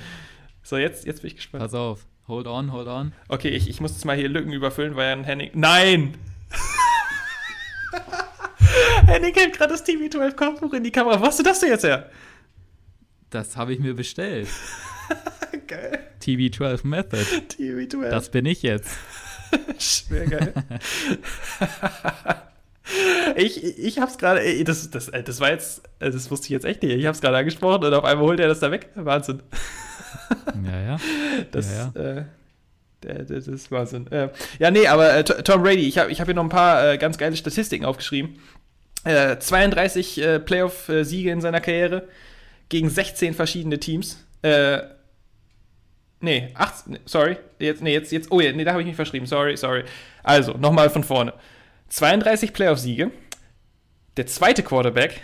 Speaker 3: So, jetzt, jetzt bin ich gespannt.
Speaker 4: Pass auf. Hold on, hold on.
Speaker 3: Okay, ich, ich muss jetzt mal hier Lücken überfüllen, weil ein Henning. Nein! Henning hält gerade das TV12 Kochbuch in die Kamera. Wo hast du das denn jetzt her?
Speaker 4: Das habe ich mir bestellt.
Speaker 3: geil.
Speaker 4: TV12 Method.
Speaker 3: TV12.
Speaker 4: Das bin ich jetzt.
Speaker 3: Schwer geil. ich, ich hab's gerade, das, das, das war jetzt, das wusste ich jetzt echt nicht. Ich hab's gerade angesprochen und auf einmal holt er das da weg. Wahnsinn.
Speaker 4: Ja, ja.
Speaker 3: Das,
Speaker 4: ja,
Speaker 3: ja. Äh, das ist Wahnsinn. Äh, ja, nee, aber äh, Tom Brady, ich habe ich hab hier noch ein paar äh, ganz geile Statistiken aufgeschrieben. Äh, 32 äh, Playoff-Siege in seiner Karriere gegen 16 verschiedene Teams. Äh, nee, 18, sorry. Jetzt, nee, jetzt, jetzt, oh ja, nee, da habe ich mich verschrieben. Sorry, sorry. Also, nochmal von vorne. 32 Playoff-Siege. Der zweite Quarterback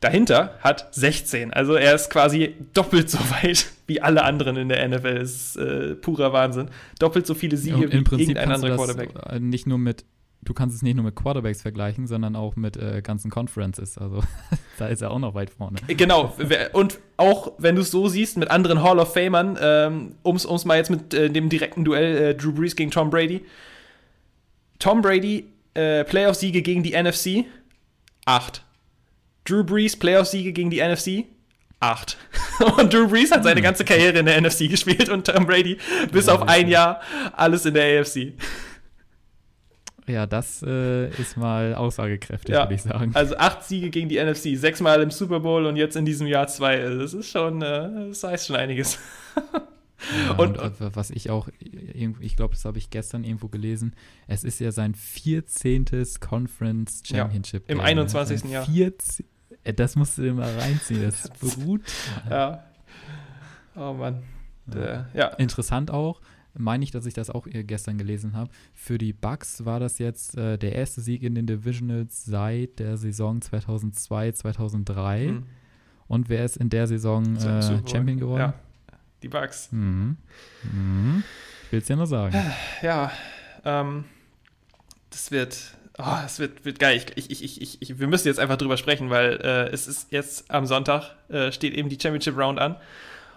Speaker 3: dahinter hat 16. Also er ist quasi doppelt so weit wie alle anderen in der NFL. Das ist äh, purer Wahnsinn. Doppelt so viele Siege
Speaker 4: Und
Speaker 3: wie
Speaker 4: im Prinzip
Speaker 3: irgendein anderer Quarterback.
Speaker 4: äh, nicht nur mit, du kannst es nicht nur mit Quarterbacks vergleichen, sondern auch mit äh, ganzen Conferences. Also da ist er auch noch weit vorne.
Speaker 3: Genau, und auch wenn du es so siehst mit anderen Hall of Famern, ähm, um es mal jetzt mit äh, dem direkten Duell äh, Drew Brees gegen Tom Brady. Tom Brady, äh, Playoff-Siege gegen die NFC, 8. Drew Brees, Playoff-Siege gegen die NFC, 8. Und Drew Brees hat seine ganze Karriere in der NFC gespielt und Tom Brady bis auf ein. Jahr alles in der AFC.
Speaker 4: Ja, das äh, ist mal aussagekräftig,
Speaker 3: Ja,
Speaker 4: würde ich sagen.
Speaker 3: Also acht Siege gegen die NFC, sechsmal im Super Bowl und jetzt in diesem Jahr zwei. Das ist schon, äh, das heißt schon einiges.
Speaker 4: Ja,
Speaker 3: und-
Speaker 4: und, äh, was ich auch, irgendwo- ich glaube, das habe ich gestern irgendwo gelesen, es ist ja sein 14. Conference
Speaker 3: Ja,
Speaker 4: Championship.
Speaker 3: im
Speaker 4: Game,
Speaker 3: 21.
Speaker 4: Sein
Speaker 3: Jahr.
Speaker 4: 14 äh, das musst du dir mal reinziehen, das ist brutal.
Speaker 3: Ja. Oh Mann. Der, ja.
Speaker 4: Interessant auch, meine ich, dass ich das auch gestern gelesen habe. Für die Bucks war das jetzt äh, der erste Sieg in den Divisionals seit der Saison 2002, 2003.
Speaker 3: Hm.
Speaker 4: Und wer ist in der Saison
Speaker 3: So,
Speaker 4: äh. Champion geworden?
Speaker 3: Ja. Die Bugs.
Speaker 4: Mhm. Mhm. Willst du ja nur sagen.
Speaker 3: Ja. Ähm, das wird. Oh, das wird, wird geil. Ich, ich, ich, ich, ich, wir müssen jetzt einfach drüber sprechen, weil äh, es ist jetzt am Sonntag, äh, steht eben die Championship Round an.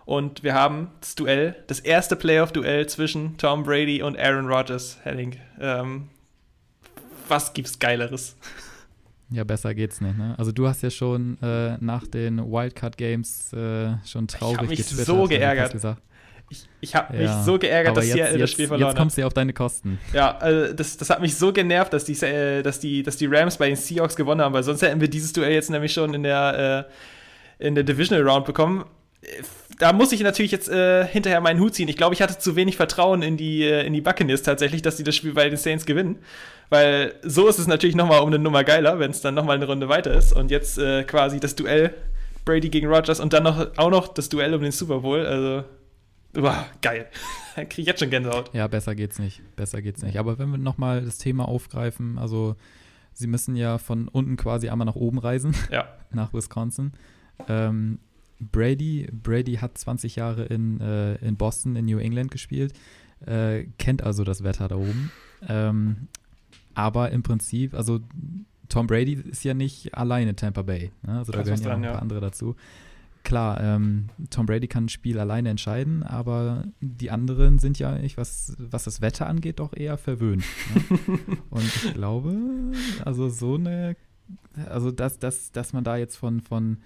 Speaker 3: Und wir haben das Duell, das erste Playoff-Duell zwischen Tom Brady und Aaron Rodgers, Henning. Ähm, was gibt's Geileres?
Speaker 4: Ja, besser geht's nicht, ne? Also du hast ja schon äh, nach den Wildcard Games äh, schon traurig
Speaker 3: mich
Speaker 4: getwittert.
Speaker 3: so
Speaker 4: und
Speaker 3: geärgert. Ich, ich habe mich
Speaker 4: ja,
Speaker 3: so geärgert,
Speaker 4: aber
Speaker 3: dass
Speaker 4: jetzt,
Speaker 3: Seattle das
Speaker 4: jetzt,
Speaker 3: Spiel
Speaker 4: jetzt
Speaker 3: verloren hat.
Speaker 4: kommst du ja auf deine Kosten.
Speaker 3: Ja, also das, das hat mich so genervt, dass die, äh, dass, die, dass die Rams bei den Seahawks gewonnen haben, weil sonst hätten wir dieses Duell jetzt nämlich schon in der, äh, in der Divisional Round bekommen. Da muss ich natürlich jetzt äh, hinterher meinen Hut ziehen. Ich glaube, ich hatte zu wenig Vertrauen in die, äh, in die Buccaneers tatsächlich, dass die das Spiel bei den Saints gewinnen. Weil so ist es natürlich nochmal um eine Nummer geiler, wenn es dann nochmal eine Runde weiter ist. Und jetzt äh, quasi das Duell Brady gegen Rodgers und dann noch, auch noch das Duell um den Super Bowl. Also, uah, geil. Da kriege ich jetzt schon Gänsehaut.
Speaker 4: Ja, besser geht's nicht. Besser geht's nicht. Aber wenn wir nochmal das Thema aufgreifen, also sie müssen ja von unten quasi einmal nach oben reisen,
Speaker 3: Ja.
Speaker 4: nach Wisconsin. Ähm, Brady, Brady hat 20 Jahre in, äh, in Boston, in New England gespielt, äh, kennt also das Wetter da oben. Ähm, aber im Prinzip, also Tom Brady ist ja nicht alleine Tampa Bay. Ne? Also da gehören ja noch
Speaker 3: dran,
Speaker 4: ein paar
Speaker 3: ja.
Speaker 4: andere dazu. Klar, ähm, Tom Brady kann ein Spiel alleine entscheiden, aber die anderen sind ja, ich, was, was das Wetter angeht, doch eher verwöhnt. Ne? Und ich glaube, also so eine, also dass, dass, dass man da jetzt von, von,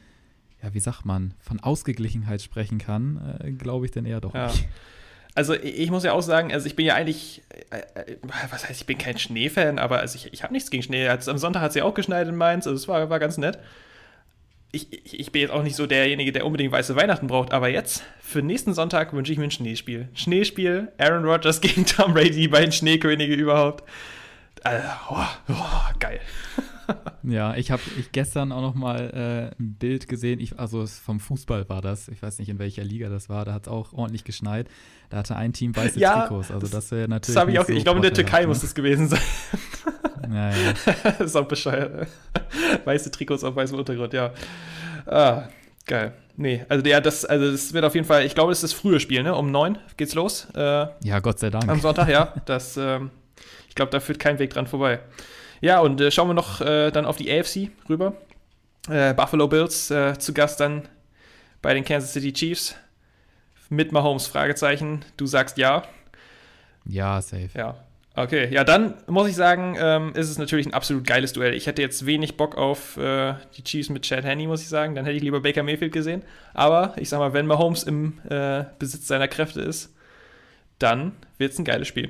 Speaker 4: ja, wie sagt man, von Ausgeglichenheit sprechen kann, äh, glaube ich dann eher doch
Speaker 3: Ja.
Speaker 4: nicht.
Speaker 3: Also ich muss ja auch sagen, also ich bin ja eigentlich, äh, äh, was heißt, ich bin kein Schneefan, aber also ich, ich habe nichts gegen Schnee. Also am Sonntag hat es ja auch geschneit in Mainz, also es war, war ganz nett. Ich, ich, ich bin jetzt auch nicht so derjenige, der unbedingt weiße Weihnachten braucht, aber jetzt, für nächsten Sonntag wünsche ich mir ein Schneespiel. Schneespiel, Aaron Rodgers gegen Tom Brady, die beiden Schneekönige überhaupt. Äh, oh, oh, geil.
Speaker 4: Ja, ich habe ich gestern auch noch mal äh, ein Bild gesehen, ich, also es- vom Fußball war das, ich weiß nicht in welcher Liga das war, da hat es auch ordentlich geschneit. Da hatte ein Team weiße
Speaker 3: Ja,
Speaker 4: Trikots, also das wäre natürlich
Speaker 3: Das habe ich auch,
Speaker 4: so
Speaker 3: ich glaube in der Türkei
Speaker 4: vorteilhaft,
Speaker 3: muss das gewesen sein.
Speaker 4: ne? Ja, ja.
Speaker 3: das ist auch bescheuert. Weiße Trikots auf weißem Untergrund, ja. Ah, geil. Nee, also ja, das, also das wird auf jeden Fall, ich glaube, das ist das frühe Spiel, ne? Um neun geht's los. Äh,
Speaker 4: ja, Gott sei Dank.
Speaker 3: am Sonntag, ja. Das, ähm, ich glaube, da führt kein Weg dran vorbei. Ja, und äh, schauen wir noch äh, dann auf die AFC rüber. Äh, Buffalo Bills äh, zu Gast dann bei den Kansas City Chiefs. Mit Mahomes, Fragezeichen. Du sagst ja.
Speaker 4: Ja, safe.
Speaker 3: Ja. Okay, ja, dann muss ich sagen, ähm, ist es natürlich ein absolut geiles Duell. Ich hätte jetzt wenig Bock auf äh, die Chiefs mit Chad Henney, muss ich sagen. Dann hätte ich lieber Baker Mayfield gesehen. Aber ich sag mal, wenn Mahomes im äh, Besitz seiner Kräfte ist, dann wird es ein geiles Spiel.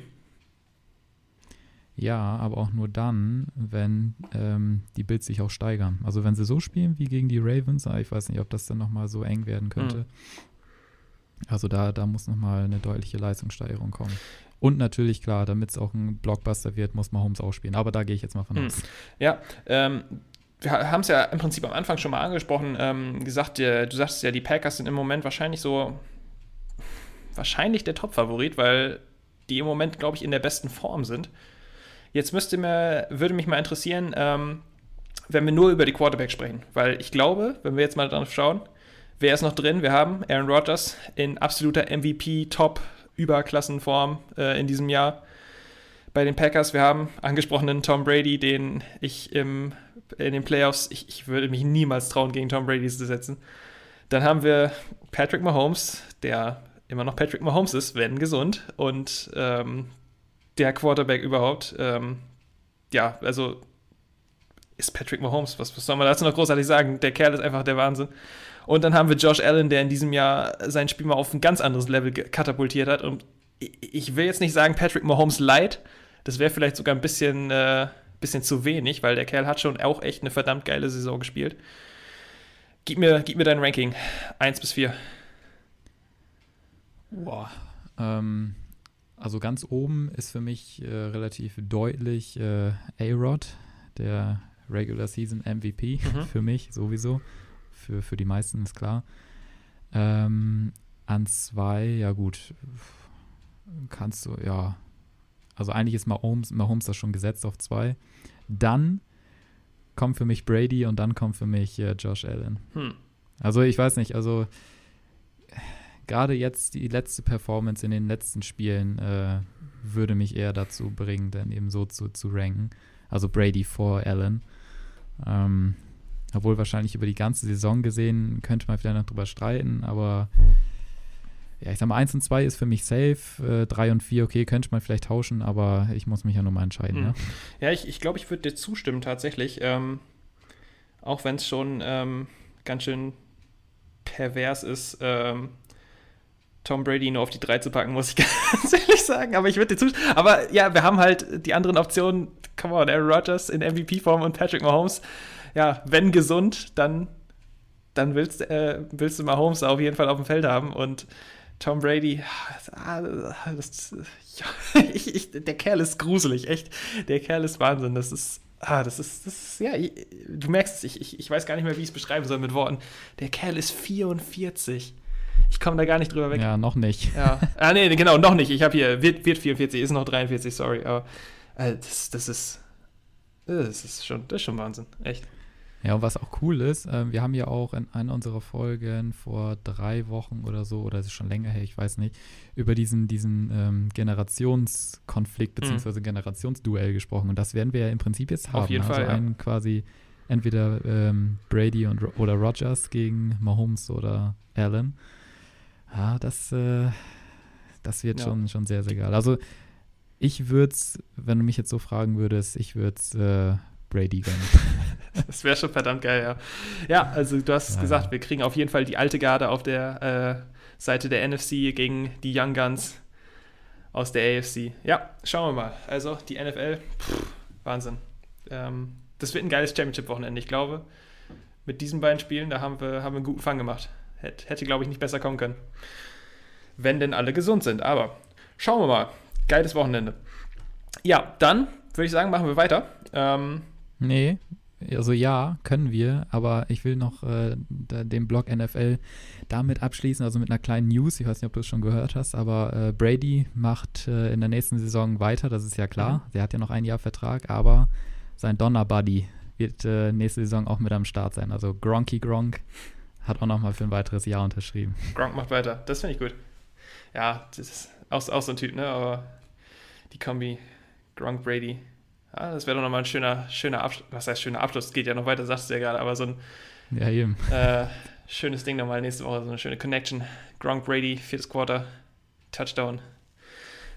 Speaker 4: Ja, aber auch nur dann, wenn ähm, die Bills sich auch steigern. Also wenn sie so spielen wie gegen die Ravens, ah, ich weiß nicht, ob das dann nochmal so eng werden könnte.
Speaker 3: Mhm.
Speaker 4: Also da, da muss nochmal eine deutliche Leistungssteigerung kommen. Und natürlich, klar, damit es auch ein Blockbuster wird, muss Mahomes auch spielen. Aber da gehe ich jetzt mal von
Speaker 3: Hm.
Speaker 4: aus.
Speaker 3: Ja, ähm, wir haben es ja im Prinzip am Anfang schon mal angesprochen, ähm, gesagt, du sagst ja, die Packers sind im Moment wahrscheinlich so, wahrscheinlich der Top-Favorit, weil die im Moment, glaube ich, in der besten Form sind. Jetzt müsste mir, würde mich mal interessieren, ähm, wenn wir nur über die Quarterback sprechen, weil ich glaube, wenn wir jetzt mal drauf schauen, wer ist noch drin? Wir haben Aaron Rodgers in absoluter MVP-Top-Überklassenform äh, in diesem Jahr bei den Packers. Wir haben angesprochenen Tom Brady, den ich im, in den Playoffs, ich, ich würde mich niemals trauen, gegen Tom Brady zu setzen. Dann haben wir Patrick Mahomes, der immer noch Patrick Mahomes ist, wenn gesund. Und ähm, der Quarterback überhaupt. Ähm, ja, also ist Patrick Mahomes. Was, was soll man dazu noch großartig sagen? Der Kerl ist einfach der Wahnsinn. Und dann haben wir Josh Allen, der in diesem Jahr sein Spiel mal auf ein ganz anderes Level katapultiert hat. Und ich, will jetzt nicht sagen Patrick Mahomes light. Das wäre vielleicht sogar ein bisschen, äh, bisschen zu wenig, weil der Kerl hat schon auch echt eine verdammt geile Saison gespielt. Gib mir, gib mir dein Ranking. 1 bis 4.
Speaker 4: Boah. Ähm, also ganz oben ist für mich äh, relativ deutlich äh, A-Rod, der Regular Season MVP
Speaker 3: Mhm.
Speaker 4: für mich sowieso. Für, für die meisten ist klar. Ähm, an zwei, ja gut, kannst du, ja. Also eigentlich ist Mahomes, Mahomes das schon gesetzt auf zwei. Dann kommt für mich Brady und dann kommt für mich äh, Josh Allen.
Speaker 3: Hm.
Speaker 4: Also ich weiß nicht, also gerade jetzt die letzte Performance in den letzten Spielen äh, würde mich eher dazu bringen, dann eben so zu, zu ranken. Also Brady vor Allen. Ähm, obwohl wahrscheinlich über die ganze Saison gesehen könnte man vielleicht noch drüber streiten, aber ja, ich sag mal, 1 und 2 ist für mich safe, 3 und 4, okay, könnte man vielleicht tauschen, aber ich muss mich ja nochmal entscheiden.
Speaker 3: Hm.
Speaker 4: Ne?
Speaker 3: Ja, ich, ich glaube, ich würde dir zustimmen tatsächlich. Ähm, auch wenn es schon ähm, ganz schön pervers ist, ähm, Tom Brady nur auf die 3 zu packen, muss ich ganz ehrlich sagen. Aber ich würde dir zustimmen. Aber ja, wir haben halt die anderen Optionen. Come on, Aaron Rodgers in MVP-Form und Patrick Mahomes. Ja, wenn gesund, dann, dann willst, äh, willst du Mahomes auf jeden Fall auf dem Feld haben. Und Tom Brady, ah, das, ja, ich, ich, der Kerl ist gruselig, echt. Der Kerl ist Wahnsinn. Das ist, ah, das ist, das ist ja, du merkst es, ich, ich, ich weiß gar nicht mehr, wie ich es beschreiben soll mit Worten. Der Kerl ist 44. Ich komme da gar nicht drüber weg.
Speaker 4: Ja, noch nicht.
Speaker 3: Ja. Ah, nee, genau, noch nicht. Ich habe hier, wird, wird 44, ist noch 43, sorry. Aber äh, das, das ist, das ist schon, das ist schon Wahnsinn, echt.
Speaker 4: Ja, und was auch cool ist, ähm, wir haben ja auch in einer unserer Folgen vor drei Wochen oder so, oder es ist schon länger her, ich weiß nicht, über diesen, diesen ähm, Generationskonflikt bzw. Generationsduell gesprochen. Und das werden wir ja im Prinzip jetzt haben.
Speaker 3: Auf jeden
Speaker 4: also
Speaker 3: Fall, ja.
Speaker 4: einen quasi entweder ähm, Brady und, oder Rogers gegen Mahomes oder Allen. Ja, das, äh, das wird
Speaker 3: Ja.
Speaker 4: schon, schon sehr, sehr geil. Also ich würde es, wenn du mich jetzt so fragen würdest, ich würde es äh, Brady gönnen.
Speaker 3: Das wäre schon verdammt geil, ja. Ja, also du hast
Speaker 4: Ja.
Speaker 3: gesagt, wir kriegen auf jeden Fall die alte Garde auf der äh, Seite der NFC gegen die Young Guns aus der AFC. Ja, schauen wir mal. Also die NFL, pff, Wahnsinn. Ähm, das wird ein geiles Championship-Wochenende. Ich glaube, mit diesen beiden Spielen, da haben wir, haben wir einen guten Fang gemacht. Hätte, hätte glaube ich, nicht besser kommen können. Wenn denn alle gesund sind. Aber schauen wir mal. Geiles Wochenende. Ja, dann würde ich sagen, machen wir weiter. Ähm,
Speaker 4: Nee, also ja, können wir, aber ich will noch äh, den Blog NFL damit abschließen, also mit einer kleinen News. Ich weiß nicht, ob du es schon gehört hast, aber äh, Brady macht äh, in der nächsten Saison weiter, das ist ja klar. Der hat ja noch ein Jahr Vertrag, aber sein Donner-Buddy wird äh, nächste Saison auch mit am Start sein. Also Gronky Gronk hat auch nochmal für ein weiteres Jahr unterschrieben.
Speaker 3: Gronk macht weiter. Das finde ich gut. Ja, das ist auch, auch so ein Typ, ne? Aber die Kombi Gronk Brady. Ja, das wäre doch nochmal ein schöner, schöner Abschluss. Was heißt schöner Abschluss? Geht ja noch weiter, sagst du ja gerade, aber so ein
Speaker 4: Ja, eben.
Speaker 3: äh, schönes Ding nochmal nächste Woche, so eine schöne Connection. Gronk Brady, viertes Quarter, Touchdown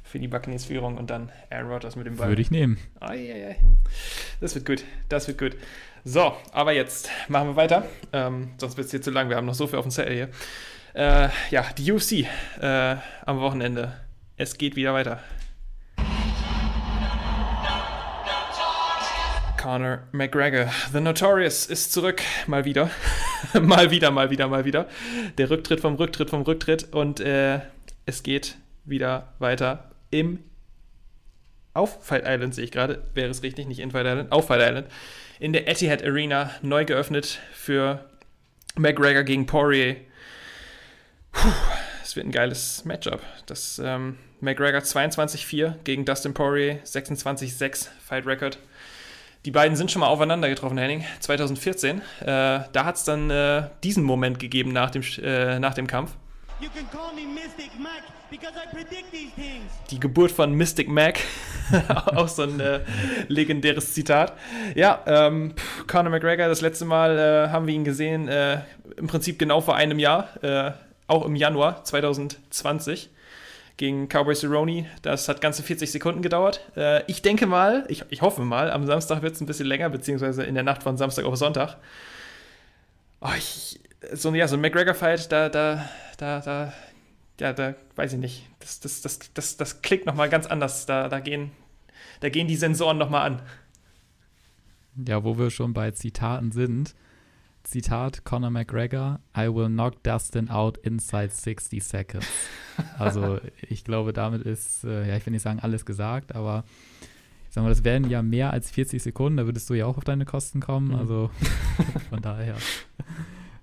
Speaker 3: für die Buccaneers Führung und dann Aaron Rodgers mit dem Ball.
Speaker 4: Würde ich nehmen.
Speaker 3: Eieiei. Das wird gut. Das wird gut. So, aber jetzt machen wir weiter. Ähm, sonst wird es hier zu lang. Wir haben noch so viel auf dem Zettel hier. Äh, ja, die UFC äh, am Wochenende. Es geht wieder weiter. Conor McGregor, The Notorious, ist zurück. Mal wieder. mal wieder, mal wieder, mal wieder. Der Rücktritt vom Rücktritt vom Rücktritt. Und äh, es geht wieder weiter im auf Fight Island, sehe ich gerade, wäre es richtig, nicht in Fight Island, auf Fight Island, in der Etihad Arena neu geöffnet für McGregor gegen Poirier. Es wird ein geiles Matchup. Das ähm, McGregor 22-4 gegen Dustin Poirier, 26-6 Fight Record. Die beiden sind schon mal aufeinander getroffen, Henning, 2014. Äh, da hat es dann äh, diesen Moment gegeben nach dem, äh, nach dem Kampf. Die Geburt von Mystic Mac. Auch so ein äh, legendäres Zitat. Ja, ähm, pff, Conor McGregor, das letzte Mal äh, haben wir ihn gesehen, äh, im Prinzip genau vor einem Jahr, äh, auch im Januar 2020 gegen Cowboy Cerrone. Das hat ganze 40 Sekunden gedauert. Äh, ich denke mal, ich, ich hoffe mal, am Samstag wird es ein bisschen länger, beziehungsweise in der Nacht von Samstag auf Sonntag. Oh, ich, so, ja, so ein McGregor-Fight, da, da, da, da, ja, da weiß ich nicht. Das, das, das, das, das klickt nochmal ganz anders. Da, da, gehen, da gehen die Sensoren nochmal an.
Speaker 4: Ja, wo wir schon bei Zitaten sind. Zitat Conor McGregor, I will knock Dustin out inside 60 seconds. Also ich glaube, damit ist, äh, ja, ich will nicht sagen alles gesagt, aber ich sag mal, das wären ja mehr als 40 Sekunden, da würdest du ja auch auf deine Kosten kommen.
Speaker 3: Mhm.
Speaker 4: Also von daher.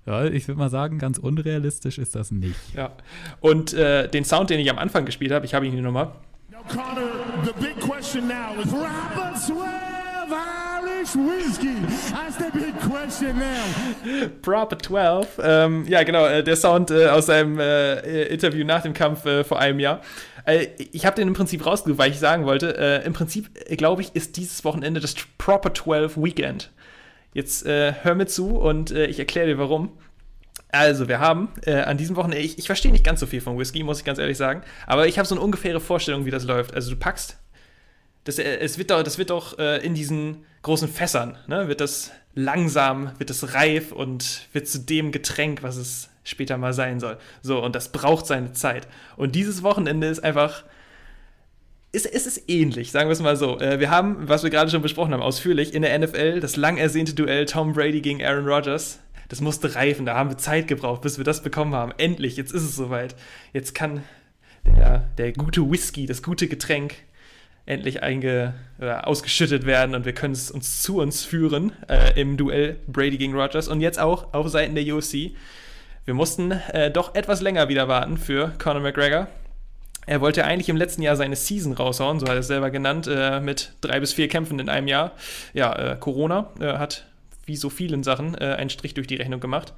Speaker 4: Ja, ich würde mal sagen, ganz unrealistisch ist das nicht.
Speaker 3: Ja. Und äh, den Sound, den ich am Anfang gespielt habe, ich habe ihn hier nochmal.
Speaker 1: Now, Connor, the big question now is Robert Swerve Irish Whiskey. That's the big question now.
Speaker 3: Proper 12. Ähm, ja, genau, äh, der Sound äh, aus seinem äh, Interview nach dem Kampf äh, vor einem Jahr. Äh, ich habe den im Prinzip rausgesucht, weil ich sagen wollte, äh, im Prinzip, glaube ich, ist dieses Wochenende das Proper 12 Weekend. Jetzt äh, hör mir zu und äh, ich erkläre dir warum. Also, wir haben äh, an diesem Wochenende, ich, ich verstehe nicht ganz so viel von Whisky, muss ich ganz ehrlich sagen, aber ich habe so eine ungefähre Vorstellung, wie das läuft. Also, du packst, das, äh, es wird doch, das wird doch äh, in diesen großen Fässern, ne, wird das langsam, wird das reif und wird zu dem Getränk, was es später mal sein soll. So, und das braucht seine Zeit. Und dieses Wochenende ist einfach, ist, ist es ähnlich, sagen wir es mal so. Äh, wir haben, was wir gerade schon besprochen haben, ausführlich in der NFL, das lang ersehnte Duell Tom Brady gegen Aaron Rodgers. Das musste reifen, da haben wir Zeit gebraucht, bis wir das bekommen haben. Endlich, jetzt ist es soweit. Jetzt kann der, der gute Whisky, das gute Getränk, endlich einge, oder ausgeschüttet werden und wir können es uns zu uns führen äh, im Duell Brady gegen Rodgers und jetzt auch auf Seiten der UFC. Wir mussten äh, doch etwas länger wieder warten für Conor McGregor. Er wollte eigentlich im letzten Jahr seine Season raushauen, so hat er es selber genannt, äh, mit drei bis vier Kämpfen in einem Jahr. Ja, äh, Corona äh, hat wie so vielen Sachen äh, einen Strich durch die Rechnung gemacht.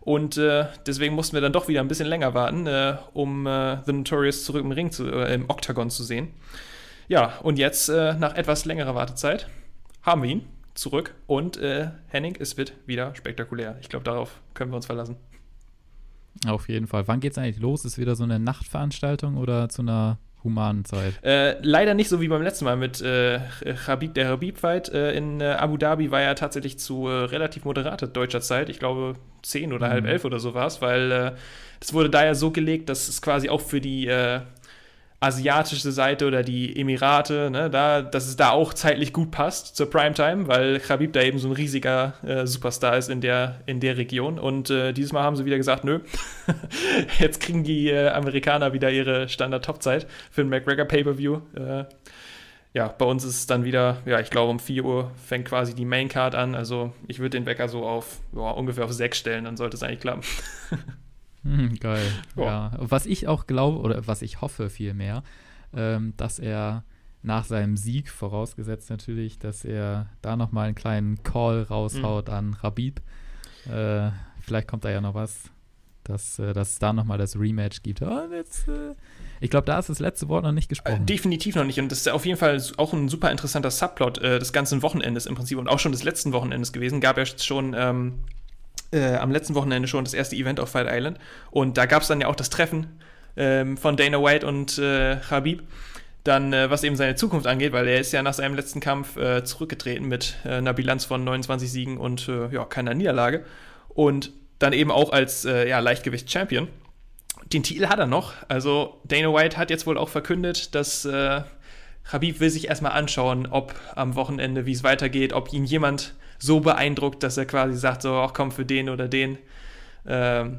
Speaker 3: Und äh, deswegen mussten wir dann doch wieder ein bisschen länger warten, äh, um The Notorious zurück im Ring zu, im Octagon zu sehen. Ja, und jetzt, nach etwas längerer Wartezeit, haben wir ihn zurück. Und Henning, es wird wieder spektakulär. Ich glaube, darauf können wir uns verlassen.
Speaker 4: Auf jeden Fall. Wann geht es eigentlich los? Ist wieder so eine Nachtveranstaltung oder zu einer humanen Zeit?
Speaker 3: Äh, leider nicht so wie beim letzten Mal mit äh, Habib, der Habib-Fight. Äh, in äh, Abu Dhabi war ja tatsächlich zu äh, relativ moderater deutscher Zeit. Ich glaube, 10 oder halb elf oder so war es, weil äh, das wurde da ja so gelegt, dass es quasi auch für die äh, asiatische Seite oder die Emirate, ne, da, dass es da auch zeitlich gut passt zur Primetime, weil Khabib da eben so ein riesiger äh, Superstar ist in der, in der Region. Und äh, dieses Mal haben sie wieder gesagt, nö, jetzt kriegen die äh, Amerikaner wieder ihre Standard-Top-Zeit für ein McGregor Pay-Per-View. Äh, ja, bei uns ist es dann wieder, ja, ich glaube um 4 Uhr fängt quasi die Main-Card an. Also ich würde den Wecker so auf ja, ungefähr auf 6 stellen, dann sollte es eigentlich klappen.
Speaker 4: Hm, geil.
Speaker 3: Ja.
Speaker 4: Ja. Was ich auch glaube, oder was ich hoffe vielmehr, ähm, dass er nach seinem Sieg, vorausgesetzt natürlich, dass er da nochmal einen kleinen Call raushaut
Speaker 3: Mhm.
Speaker 4: an Rabib. Äh, vielleicht kommt da ja noch was, dass, äh, dass es da nochmal das Rematch gibt. Ah, jetzt, äh, ich glaube, da ist das letzte Wort noch nicht
Speaker 3: Äh,
Speaker 4: gesprochen.
Speaker 3: Definitiv noch nicht. Und das ist auf jeden Fall auch ein super interessanter Subplot äh, des ganzen Wochenendes im Prinzip und auch schon des letzten Wochenendes gewesen. Gab ja schon ähm, äh, am letzten Wochenende schon das erste Event auf Fight Island. Und da gab es dann ja auch das Treffen ähm, von Dana White und äh, Habib. Dann, äh, was eben seine Zukunft angeht, weil er ist ja nach seinem letzten Kampf äh, zurückgetreten mit äh, einer Bilanz von 29 Siegen und äh, ja, keiner Niederlage. Und dann eben auch als ja, Leichtgewicht-Champion. Den Titel hat er noch. Also Dana White hat jetzt wohl auch verkündet, dass Habib will sich erstmal anschauen, ob am Wochenende, wie es weitergeht, ob ihn jemand so beeindruckt, dass er quasi sagt, so, ach komm, für den oder den ähm,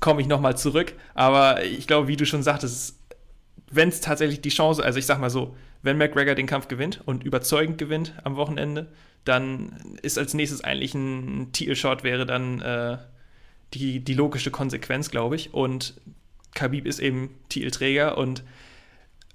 Speaker 3: komme ich nochmal zurück. Aber ich glaube, wie du schon sagtest, es wenn es tatsächlich die Chance, also ich sag mal so, wenn McGregor den Kampf gewinnt und überzeugend gewinnt am Wochenende, dann ist als nächstes eigentlich ein Titelshot wäre dann äh, die, die logische Konsequenz, glaube ich. Und Khabib ist eben Titelträger und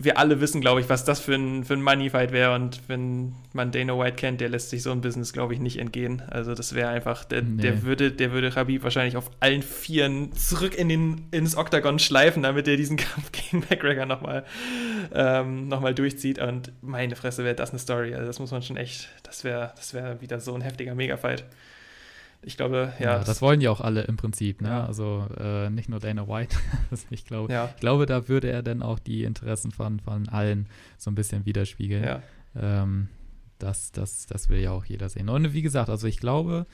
Speaker 3: wir alle wissen, glaube ich, was das für ein, für ein Moneyfight wäre. Und wenn man Dana White kennt, der lässt sich so ein Business, glaube ich, nicht entgehen. Also das wäre einfach, der,
Speaker 4: Nee.
Speaker 3: der würde, der würde Khabib wahrscheinlich auf allen Vieren zurück in den, ins Oktagon schleifen, damit er diesen Kampf gegen McGregor nochmal ähm, noch mal durchzieht. Und meine Fresse, wäre das eine Story. Also das muss man schon echt, das wäre das wär wieder so ein heftiger Megafight. Ich glaube, ja.
Speaker 4: Ja, das wollen ja auch alle im Prinzip, ne?
Speaker 3: Ja.
Speaker 4: Also äh, nicht nur Dana White. Ich glaube,
Speaker 3: Ja.
Speaker 4: ich glaube, da würde er dann auch die Interessen von, von allen so ein bisschen widerspiegeln.
Speaker 3: ja.
Speaker 4: Ähm, das, das, das will ja auch jeder sehen. Und wie gesagt, also ich glaube,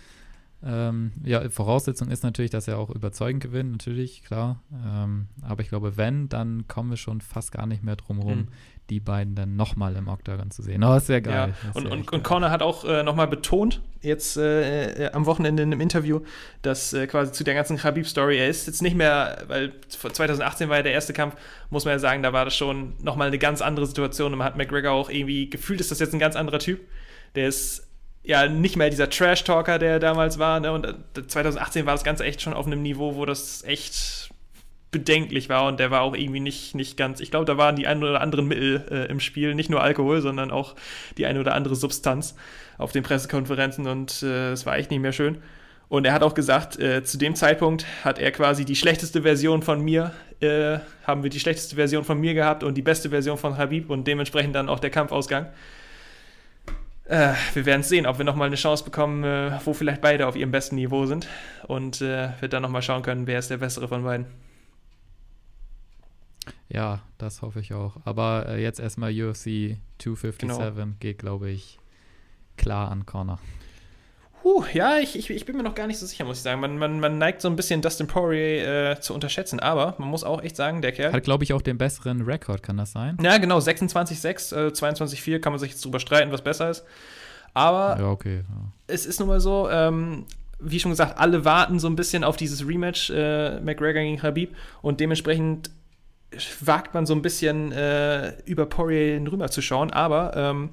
Speaker 4: ähm, ja, Voraussetzung ist natürlich, dass er auch überzeugend gewinnt, natürlich, klar. Ähm, aber ich glaube, wenn, dann kommen wir schon fast gar nicht mehr drum rum,
Speaker 3: Mhm.
Speaker 4: die beiden dann nochmal im Oktagon zu sehen. Oh, das wäre geil.
Speaker 3: Ja, und,
Speaker 4: wär
Speaker 3: und, und. Corner hat auch äh, nochmal betont, jetzt äh, äh, am Wochenende in einem Interview, dass äh, quasi zu der ganzen Khabib-Story, er ist jetzt nicht mehr, weil 2018 war ja der erste Kampf, muss man ja sagen, da war das schon nochmal eine ganz andere Situation und man hat McGregor auch irgendwie gefühlt, ist das jetzt ein ganz anderer Typ. Der ist ja nicht mehr dieser Trash-Talker, der er damals war, ne? und äh, 2018 war das Ganze echt schon auf einem Niveau, wo das echt bedenklich war und der war auch irgendwie nicht, nicht ganz, ich glaube, da waren die ein oder anderen Mittel äh, im Spiel, nicht nur Alkohol, sondern auch die eine oder andere Substanz auf den Pressekonferenzen und äh, es war echt nicht mehr schön. Und er hat auch gesagt, äh, zu dem Zeitpunkt hat er quasi die schlechteste Version von mir, äh, haben wir die schlechteste Version von mir gehabt und die beste Version von Habib und dementsprechend dann auch der Kampfausgang. Äh, wir werden sehen, ob wir nochmal eine Chance bekommen, äh, wo vielleicht beide auf ihrem besten Niveau sind und äh, wir dann nochmal schauen können, wer ist der bessere von beiden.
Speaker 4: Ja, das hoffe ich auch. Aber äh, jetzt erstmal UFC 257
Speaker 3: Genau.
Speaker 4: geht, glaube ich, klar an Corner.
Speaker 3: Puh, ja, ich, ich, ich bin mir noch gar nicht so sicher, muss ich sagen. Man, man, man neigt so ein bisschen Dustin Poirier äh, zu unterschätzen, aber man muss auch echt sagen, der Kerl.
Speaker 4: Hat, glaube ich, auch den besseren Rekord, kann das sein?
Speaker 3: ja, genau, 26,6, äh, 22,4 kann man sich jetzt drüber streiten, was besser ist. Aber
Speaker 4: Ja, okay. Ja.
Speaker 3: es ist nun mal so, ähm, wie schon gesagt, alle warten so ein bisschen auf dieses Rematch äh, McGregor gegen Habib und dementsprechend wagt man so ein bisschen äh, über Poirier rüber zu schauen, aber ähm,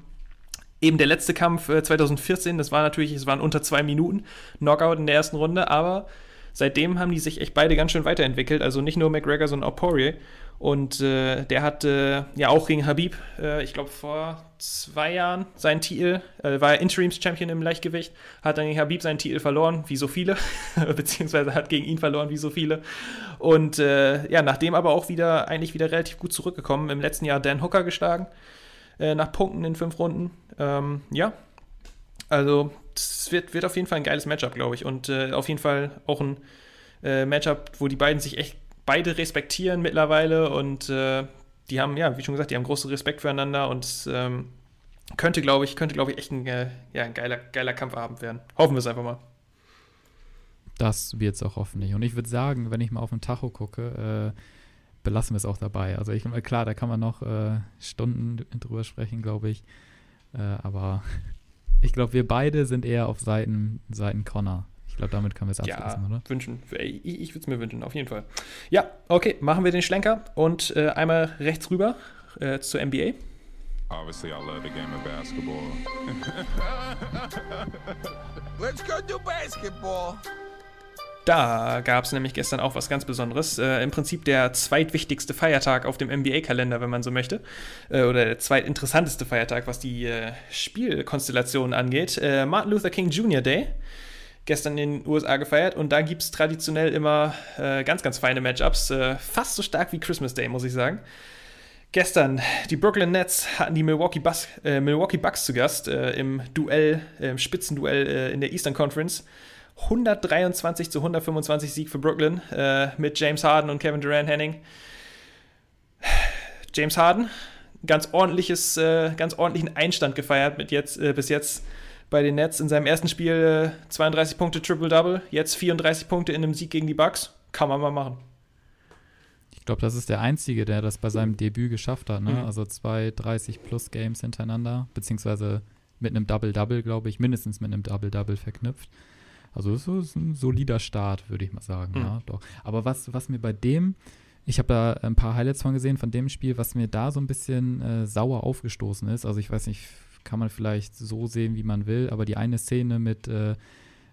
Speaker 3: eben der letzte Kampf äh, 2014, das war natürlich, es waren unter zwei Minuten, Knockout in der ersten Runde, aber seitdem haben die sich echt beide ganz schön weiterentwickelt, also nicht nur McGregor, sondern auch Poirier. Und äh, der hat äh, ja auch gegen Habib, äh, ich glaube vor zwei Jahren, seinen Titel, äh, war er Interims-Champion im Leichtgewicht, hat dann gegen Habib seinen Titel verloren, wie so viele, beziehungsweise hat gegen ihn verloren, wie so viele. Und äh, ja, nachdem aber auch wieder, eigentlich wieder relativ gut zurückgekommen, im letzten Jahr Dan Hooker geschlagen, äh, nach Punkten in fünf Runden. Ähm, ja, also es wird, wird auf jeden Fall ein geiles Matchup, glaube ich. Und äh, auf jeden Fall auch ein äh, Matchup, wo die beiden sich echt beide respektieren mittlerweile und äh, die haben, ja, wie schon gesagt, die haben großen Respekt füreinander und ähm, könnte, glaube ich, könnte, glaube ich, echt ein, äh, ja, ein geiler, geiler Kampfabend werden. Hoffen wir es einfach mal.
Speaker 4: Das wird es auch hoffentlich. Und ich würde sagen, wenn ich mal auf den Tacho gucke, äh, belassen wir es auch dabei. Also ich, klar, da kann man noch äh, Stunden drüber sprechen, glaube ich. Äh, aber ich glaube, wir beide sind eher auf Seiten, Seiten Connor. Ich glaube, damit können wir es
Speaker 3: Ja,
Speaker 4: abschließen, oder?
Speaker 3: wünschen. Ich, ich würde es mir wünschen, auf jeden Fall. Ja, okay, machen wir den Schlenker und äh, einmal rechts rüber äh, zur NBA.
Speaker 5: Obviously, I love the game of basketball.
Speaker 6: Let's go do basketball.
Speaker 3: Da gab es nämlich gestern auch was ganz Besonderes. Äh, Im Prinzip der zweitwichtigste Feiertag auf dem NBA-Kalender, wenn man so möchte. Äh, oder der zweitinteressanteste Feiertag, was die äh, Spielkonstellationen angeht. Äh, Martin Luther King Jr. Day. Gestern in den USA gefeiert und da gibt es traditionell immer äh, ganz, ganz feine Matchups. Äh, fast so stark wie Christmas Day, muss ich sagen. Gestern, die Brooklyn Nets hatten die Milwaukee, Bus, Milwaukee Bucks zu Gast im Duell, im Spitzenduell in der Eastern Conference. 123 zu 125 Sieg für Brooklyn äh, mit James Harden und Kevin Durant Henning. James Harden, ganz ordentliches, äh, ganz ordentlichen Einstand gefeiert mit jetzt äh, bis jetzt bei den Nets in seinem ersten Spiel äh, 32 Punkte Triple Double, jetzt 34 Punkte in einem Sieg gegen die Bucks. Kann man mal machen.
Speaker 4: Ich glaube, das ist der Einzige, der das bei seinem Debüt geschafft hat. Ne?
Speaker 3: Mhm.
Speaker 4: Also zwei 30-plus-Games hintereinander, beziehungsweise mit einem Double-Double, glaube ich, mindestens mit einem Double-Double verknüpft. Also das ist ein solider Start, würde ich mal sagen.
Speaker 3: Mhm.
Speaker 4: Ja, doch. Aber was, was mir bei dem ich habe da ein paar Highlights von gesehen von dem Spiel, was mir da so ein bisschen äh, sauer aufgestoßen ist. Also ich weiß nicht, kann man vielleicht so sehen, wie man will, aber die eine Szene mit äh,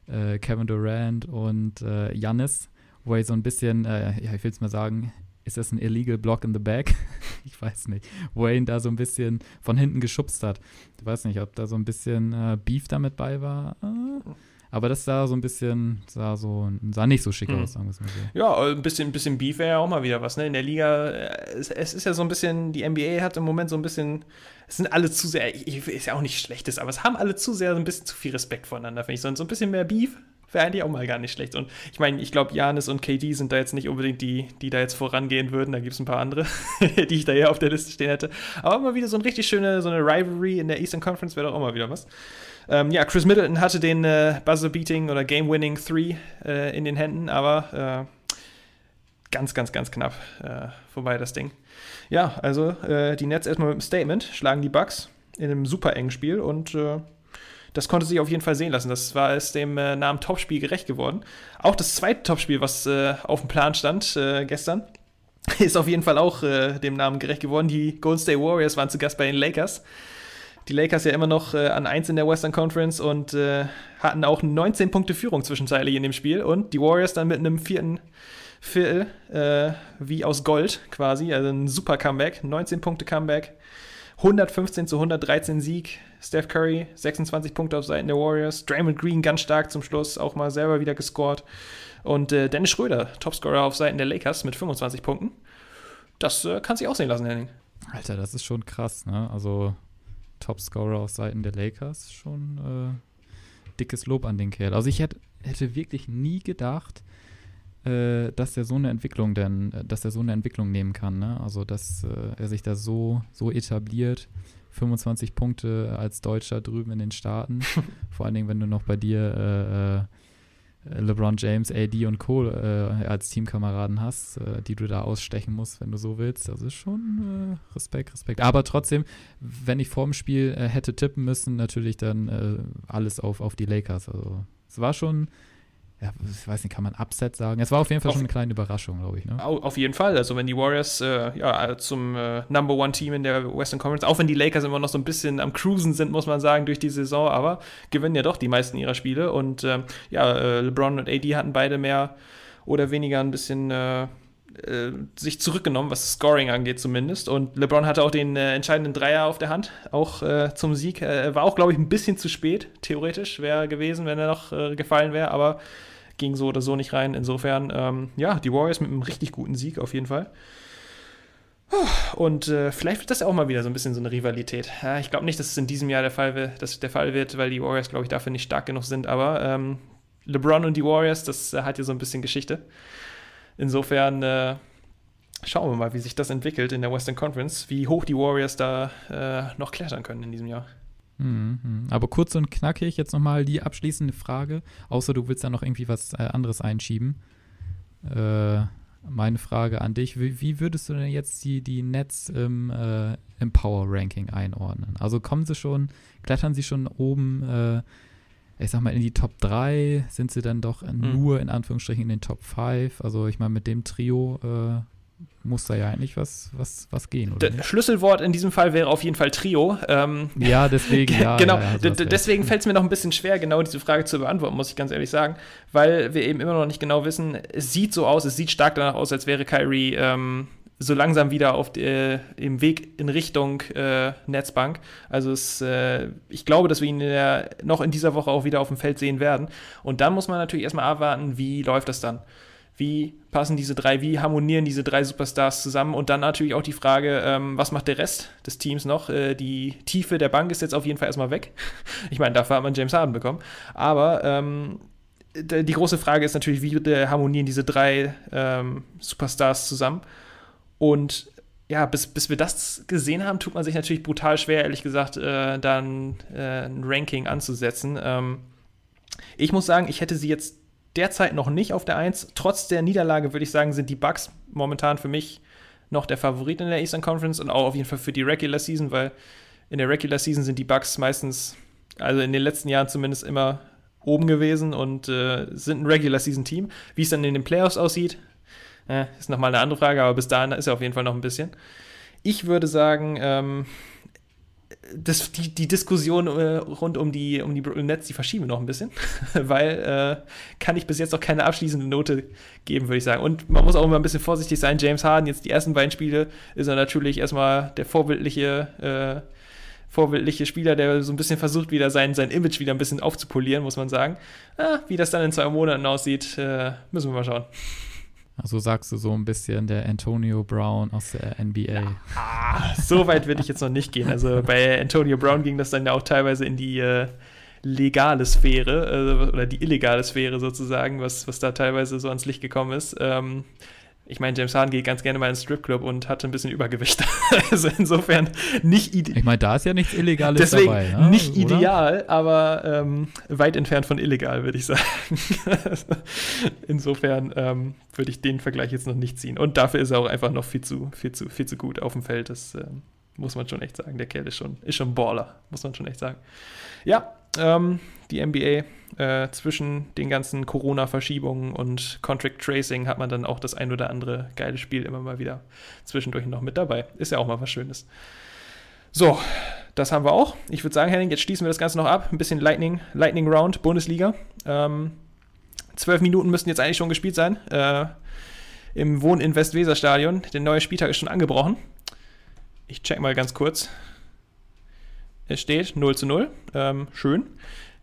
Speaker 4: äh, Kevin Durant und äh, Giannis, wo er so ein bisschen, äh, ja, ich will es mal sagen, ist das ein illegal block in the back? ich weiß nicht. Wo er ihn da so ein bisschen von hinten geschubst hat. Ich weiß nicht, ob da so ein bisschen äh, Beef damit bei war. Aber das sah so ein bisschen, sah so, sah nicht so schick
Speaker 3: Hm.
Speaker 4: aus, sagen wir es mal so.
Speaker 3: Ja, ein bisschen, ein bisschen Beef wäre ja auch mal wieder was, ne? In der Liga, äh, es, es ist ja so ein bisschen, die NBA hat im Moment so ein bisschen, es sind alle zu sehr, ich, ist ja auch nicht schlechtes, aber es haben alle zu sehr so ein bisschen zu viel Respekt voneinander, finde ich. So, so ein bisschen mehr Beef wäre eigentlich auch mal gar nicht schlecht. Und ich meine, ich glaube, Janis und KD sind da jetzt nicht unbedingt die, die da jetzt vorangehen würden. Da gibt es ein paar andere, die ich da hier auf der Liste stehen hätte. Aber mal wieder so eine richtig schöne, so eine Rivalry in der Eastern Conference wäre doch auch mal wieder was. Ähm, ja, Chris Middleton hatte den äh, Buzzer-Beating oder Game-Winning 3 äh, in den Händen, aber äh, ganz, ganz, ganz knapp äh, vorbei das Ding. Ja, also äh, die Nets erstmal mit einem Statement, schlagen die Bucks in einem super engen Spiel und äh, das konnte sich auf jeden Fall sehen lassen. Das war es dem äh, Namen Topspiel gerecht geworden. Auch das zweite Topspiel, was äh, auf dem Plan stand äh, gestern, ist auf jeden Fall auch dem Namen gerecht geworden. Die Golden State Warriors waren zu Gast bei den Lakers. Die Lakers ja immer noch äh, an 1 in der Western Conference und äh, hatten auch 19 Punkte Führung zwischenzeitlich in dem Spiel. Und die Warriors dann mit einem vierten Viertel, äh, wie aus Gold quasi, also ein super Comeback, 19 Punkte Comeback, 115 zu 113 Sieg, Steph Curry 26 Punkte auf Seiten der Warriors, Draymond Green ganz stark zum Schluss, auch mal selber wieder gescored und äh, Dennis Schröder, Topscorer auf Seiten der Lakers mit 25 Punkten. Das äh, kann sich auch sehen lassen, Henning.
Speaker 4: Alter, das ist schon krass, ne? Also Topscorer auf Seiten der Lakers, schon äh, dickes Lob an den Kerl. Also ich hätte, hätte wirklich nie gedacht, äh, dass er so eine Entwicklung denn, äh, dass er so eine Entwicklung nehmen kann, ne? Also dass äh, er sich da so, so etabliert. 25 Punkte als Deutscher drüben in den Staaten. Vor allen Dingen, wenn du noch bei dir äh, äh, LeBron James, AD und Cole äh, als Teamkameraden hast, äh, die du da ausstechen musst, wenn du so willst. Das ist schon äh, Respekt, Respekt. Aber trotzdem, wenn ich vorm Spiel äh, hätte tippen müssen, natürlich dann äh, alles auf, auf die Lakers. Also es war schon, ja, ich weiß nicht, kann man Upset sagen? Es war auf jeden Fall
Speaker 3: Auf-
Speaker 4: schon eine kleine Überraschung, glaube ich. Ne?
Speaker 3: Au- Auf jeden Fall. Also wenn die Warriors äh, ja, zum äh, Number One Team in der Western Conference, auch wenn die Lakers immer noch so ein bisschen am Cruisen sind, muss man sagen, durch die Saison, aber gewinnen ja doch die meisten ihrer Spiele. Und ähm, ja, äh, LeBron und AD hatten beide mehr oder weniger ein bisschen äh, äh, sich zurückgenommen, was das Scoring angeht zumindest. Und LeBron hatte auch den äh, entscheidenden Dreier auf der Hand, auch äh, zum Sieg. Äh, war auch, glaube ich, ein bisschen zu spät, theoretisch wäre gewesen, wenn er noch äh, gefallen wäre, aber ging so oder so nicht rein. Insofern, ähm, ja, die Warriors mit einem richtig guten Sieg auf jeden Fall. Und äh, vielleicht wird das ja auch mal wieder so ein bisschen so eine Rivalität. Ja, ich glaube nicht, dass es in diesem Jahr der Fall, wi- dass der Fall wird, weil die Warriors, glaube ich, dafür nicht stark genug sind. Aber ähm, LeBron und die Warriors, das äh, hat ja so ein bisschen Geschichte. Insofern äh, schauen wir mal, wie sich das entwickelt in der Western Conference, wie hoch die Warriors da äh, noch klettern können in diesem Jahr.
Speaker 4: Mhm, mhm. Aber kurz und knackig jetzt nochmal die abschließende Frage, außer du willst da noch irgendwie was äh, anderes einschieben. Äh, meine Frage an dich, wie, wie würdest du denn jetzt die, die Nets im, äh, im Power-Ranking einordnen? Also kommen sie schon, klettern sie schon oben, äh, ich sag mal, in die Top 3? Sind sie dann doch nur in Anführungsstrichen in den Top 5? Also ich meine, mit dem Trio äh, muss da ja eigentlich was, was, was gehen, oder?
Speaker 3: D
Speaker 4: nicht?
Speaker 3: Schlüsselwort in diesem Fall wäre auf jeden Fall Trio. Ähm,
Speaker 4: Ja, deswegen, ja.
Speaker 3: genau,
Speaker 4: ja, ja,
Speaker 3: deswegen fällt es mir noch ein bisschen schwer, genau diese Frage zu beantworten, muss ich ganz ehrlich sagen, weil wir eben immer noch nicht genau wissen, es sieht so aus, es sieht stark danach aus, als wäre Kyrie ähm, so langsam wieder auf äh, im Weg in Richtung äh, Netzbank. Also es, äh, ich glaube, dass wir ihn in der, noch in dieser Woche auch wieder auf dem Feld sehen werden. Und dann muss man natürlich erstmal abwarten, wie läuft das dann. Wie passen diese drei, wie harmonieren diese drei Superstars zusammen? Und dann natürlich auch die Frage, ähm, was macht der Rest des Teams noch? Äh, die Tiefe der Bank ist jetzt auf jeden Fall erstmal weg. Ich meine, dafür hat man James Harden bekommen. Aber ähm, die große Frage ist natürlich, wie äh, harmonieren diese drei ähm, Superstars zusammen? Und ja, bis, bis wir das gesehen haben, tut man sich natürlich brutal schwer, ehrlich gesagt, äh, dann äh, ein Ranking anzusetzen. Ähm, ich muss sagen, ich hätte sie jetzt derzeit noch nicht auf der 1. Trotz der Niederlage würde ich sagen, sind die Bucks momentan für mich noch der Favorit in der Eastern Conference und auch auf jeden Fall für die Regular Season, weil in der Regular Season sind die Bucks meistens, also in den letzten Jahren zumindest immer oben gewesen und äh, sind ein Regular Season Team. Wie es dann in den Playoffs aussieht, äh, ist nochmal eine andere Frage, aber bis dahin ist er auf jeden Fall noch ein bisschen. Ich würde sagen, ähm, das, die, die Diskussion äh, rund um die, um die Brooklyn Nets, die verschieben wir noch ein bisschen, weil äh, kann ich bis jetzt noch keine abschließende Note geben, würde ich sagen. Und man muss auch immer ein bisschen vorsichtig sein. James Harden, jetzt die ersten beiden Spiele, ist er natürlich erstmal der vorbildliche, äh, vorbildliche Spieler, der so ein bisschen versucht, wieder sein, sein Image wieder ein bisschen aufzupolieren, muss man sagen. Ah, wie das dann in zwei Monaten aussieht, äh, müssen wir mal schauen.
Speaker 4: Also sagst du so ein bisschen der Antonio Brown aus der NBA.
Speaker 3: Ah, so weit würde ich jetzt noch nicht gehen. Also bei Antonio Brown ging das dann ja auch teilweise in die äh, legale Sphäre äh, oder die illegale Sphäre sozusagen, was, was da teilweise so ans Licht gekommen ist. Ähm, ich meine, James Harden geht ganz gerne mal in den Stripclub und hatte ein bisschen Übergewicht. also insofern nicht ideal.
Speaker 4: Ich meine, da ist ja nichts Illegales
Speaker 3: Deswegen
Speaker 4: dabei. Ne?
Speaker 3: nicht
Speaker 4: Oder?
Speaker 3: ideal, aber ähm, weit entfernt von illegal, würde ich sagen. insofern ähm, würde ich den Vergleich jetzt noch nicht ziehen. Und dafür ist er auch einfach noch viel zu, viel zu, viel zu gut auf dem Feld. Das ähm, muss man schon echt sagen. Der Kerl ist schon, ist schon Baller, muss man schon echt sagen. Ja, ähm, die NBA äh, zwischen den ganzen Corona-Verschiebungen und Contract Tracing hat man dann auch das ein oder andere geile Spiel immer mal wieder zwischendurch noch mit dabei. Ist ja auch mal was Schönes. So, das haben wir auch. Ich würde sagen, Henning, jetzt schließen wir das Ganze noch ab. Ein bisschen Lightning, Lightning Round, Bundesliga. Ähm, zwölf Minuten müssten jetzt eigentlich schon gespielt sein. Äh, Im Wohn-Invest-Weser-Stadion. Der neue Spieltag ist schon angebrochen. Ich check mal ganz kurz. Es steht 0 zu 0. Ähm, schön.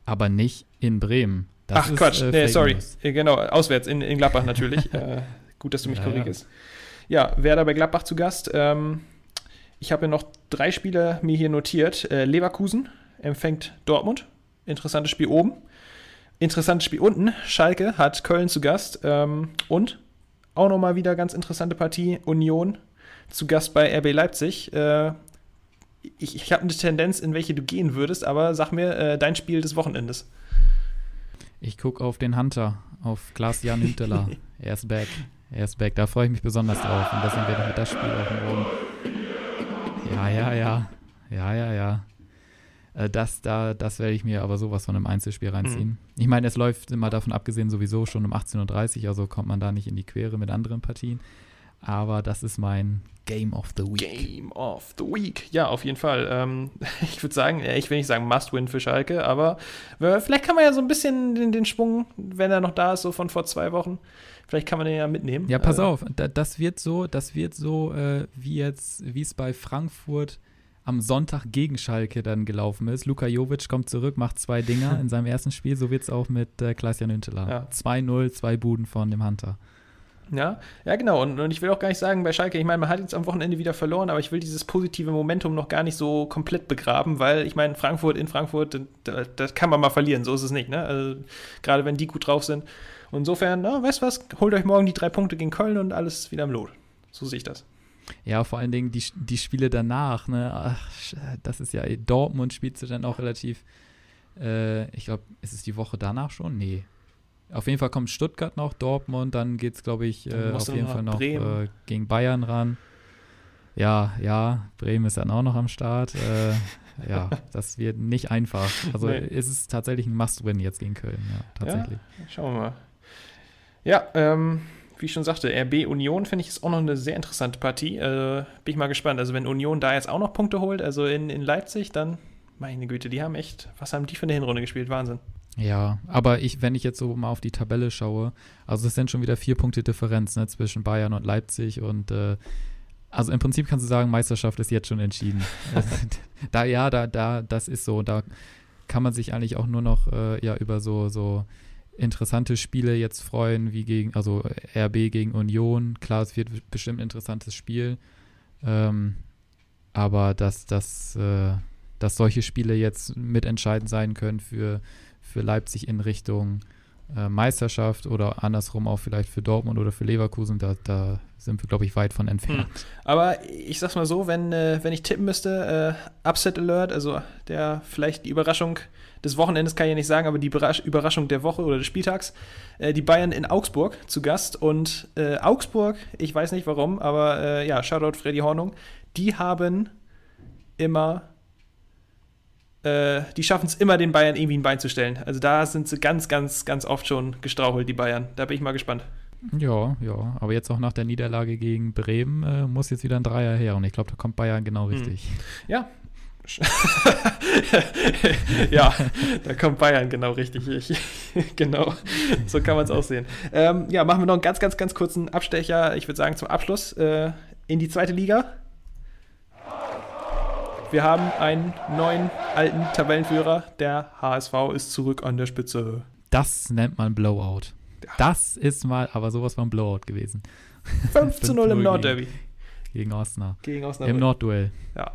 Speaker 4: Aber nicht in Bremen. Das
Speaker 3: Ach
Speaker 4: ist,
Speaker 3: Quatsch,
Speaker 4: äh,
Speaker 3: nee, sorry. Äh, Genau, auswärts in, in Gladbach natürlich. äh, gut, dass du mich
Speaker 4: Ja,
Speaker 3: korrigierst. Ja. Werder bei Gladbach zu Gast. Ähm, ich habe ja noch drei Spiele mir hier notiert. Äh, Leverkusen empfängt Dortmund. Interessantes Spiel oben. Interessantes Spiel unten. Schalke hat Köln zu Gast. Ähm, und auch nochmal wieder ganz interessante Partie. Union zu Gast bei RB Leipzig. Ich ich habe eine Tendenz, in welche du gehen würdest, aber sag mir äh, dein Spiel des Wochenendes.
Speaker 4: Ich gucke auf den Hunter, auf Klaas-Jan Hünteler. er ist back. Er ist back. Da freue ich mich besonders drauf. Und deswegen werde ich das Spiel auch morgen. Ja, ja, ja. Ja, ja, ja. Äh, Das, da, das werde ich mir aber sowas von einem Einzelspiel reinziehen. Ich meine, es läuft immer davon abgesehen sowieso schon um 18.30 Uhr, also kommt man da nicht in die Quere mit anderen Partien. Aber das ist mein Game of the Week.
Speaker 3: Game of the Week. Ja, auf jeden Fall. Ähm, ich würde sagen, ich will nicht sagen Must-Win für Schalke, aber äh, vielleicht kann man ja so ein bisschen den, den Schwung, wenn er noch da ist, so von vor zwei Wochen, vielleicht kann man den ja mitnehmen.
Speaker 4: Ja, pass
Speaker 3: Äh,
Speaker 4: auf, da, das wird so, das wird so, äh, wie jetzt, wie es bei Frankfurt am Sonntag gegen Schalke dann gelaufen ist. Luka Jovic kommt zurück, macht zwei Dinger in seinem ersten Spiel, so wird es auch mit äh, Klaas-Jan Hünteler.
Speaker 3: Ja.
Speaker 4: 2-0, zwei Buden von dem Hunter.
Speaker 3: Ja, ja, genau. Und, und ich will auch gar nicht sagen, bei Schalke, ich meine, man hat jetzt am Wochenende wieder verloren, aber ich will dieses positive Momentum noch gar nicht so komplett begraben, weil ich meine, Frankfurt in Frankfurt, da- das kann man mal verlieren, so ist es nicht, ne? Also, gerade wenn die gut drauf sind. Und insofern, na, weißt du was, holt euch morgen die drei Punkte gegen Köln und alles wieder im Lot. So sehe ich das.
Speaker 4: Ja, vor allen Dingen die, die Spiele danach, ne? Ach, das ist ja, Dortmund spielst du dann auch relativ, äh, ich glaube, ist es die Woche danach schon? Nee. Auf jeden Fall kommt Stuttgart noch, Dortmund, dann geht es, glaube ich, äh, auf jeden Fall noch äh, gegen Bayern ran. Ja, ja, Bremen ist dann auch noch am Start. Äh, ja, das wird nicht einfach. Also
Speaker 3: Nee.
Speaker 4: ist es tatsächlich ein Must-Win jetzt gegen Köln, ja, tatsächlich.
Speaker 3: Schauen wir mal. Ja, ähm, wie ich schon sagte, RB Union finde ich ist auch noch eine sehr interessante Partie. Äh, bin ich mal gespannt. Also wenn Union da jetzt auch noch Punkte holt, also in, in Leipzig, dann, meine Güte, die haben echt, was haben die für eine Hinrunde gespielt? Wahnsinn.
Speaker 4: Ja, aber ich, wenn ich jetzt so mal auf die Tabelle schaue, also es sind schon wieder vier Punkte Differenz ne, zwischen Bayern und Leipzig und äh, also im Prinzip kannst du sagen, Meisterschaft ist jetzt schon entschieden. da ja, da, da, das ist so. Da kann man sich eigentlich auch nur noch äh, ja über so, so interessante Spiele jetzt freuen, wie gegen, also RB gegen Union. Klar, es wird bestimmt ein interessantes Spiel. Ähm, aber dass, dass, äh, dass solche Spiele jetzt mitentscheidend sein können für, für Leipzig in Richtung äh, Meisterschaft oder andersrum auch vielleicht für Dortmund oder für Leverkusen, da, da sind wir, glaube ich, weit von entfernt.
Speaker 3: Aber ich sag's mal so, wenn, äh, wenn ich tippen müsste, äh, Upset Alert, also der vielleicht die Überraschung des Wochenendes kann ich ja nicht sagen, aber die Überrasch Überraschung der Woche oder des Spieltags, äh, die Bayern in Augsburg zu Gast und äh, Augsburg, ich weiß nicht warum, aber äh, ja, Shoutout Freddy Hornung, die haben immer äh, die schaffen es immer, den Bayern irgendwie ein Bein zu stellen. Also da sind sie ganz, ganz, ganz oft schon gestrauchelt, die Bayern. Da bin ich mal gespannt.
Speaker 4: Ja, ja. Aber jetzt auch nach der Niederlage gegen Bremen äh, muss jetzt wieder ein Dreier her. Und ich glaube, da kommt Bayern genau richtig.
Speaker 3: Ja. ja, da kommt Bayern genau richtig. Ich, genau, so kann man es auch sehen. Ähm, ja, machen wir noch einen ganz, ganz, ganz kurzen Abstecher, ich würde sagen zum Abschluss, äh, in die zweite Liga. Wir haben einen neuen alten Tabellenführer. Der HSV ist zurück an der Spitze.
Speaker 4: Das nennt man Blowout. Das ist mal aber sowas von Blowout gewesen.
Speaker 3: 5 zu 0 im Nordderby.
Speaker 4: Gegen Osnabrück.
Speaker 3: Gegen Osnabrück.
Speaker 4: Im Nordduell.
Speaker 3: Ja.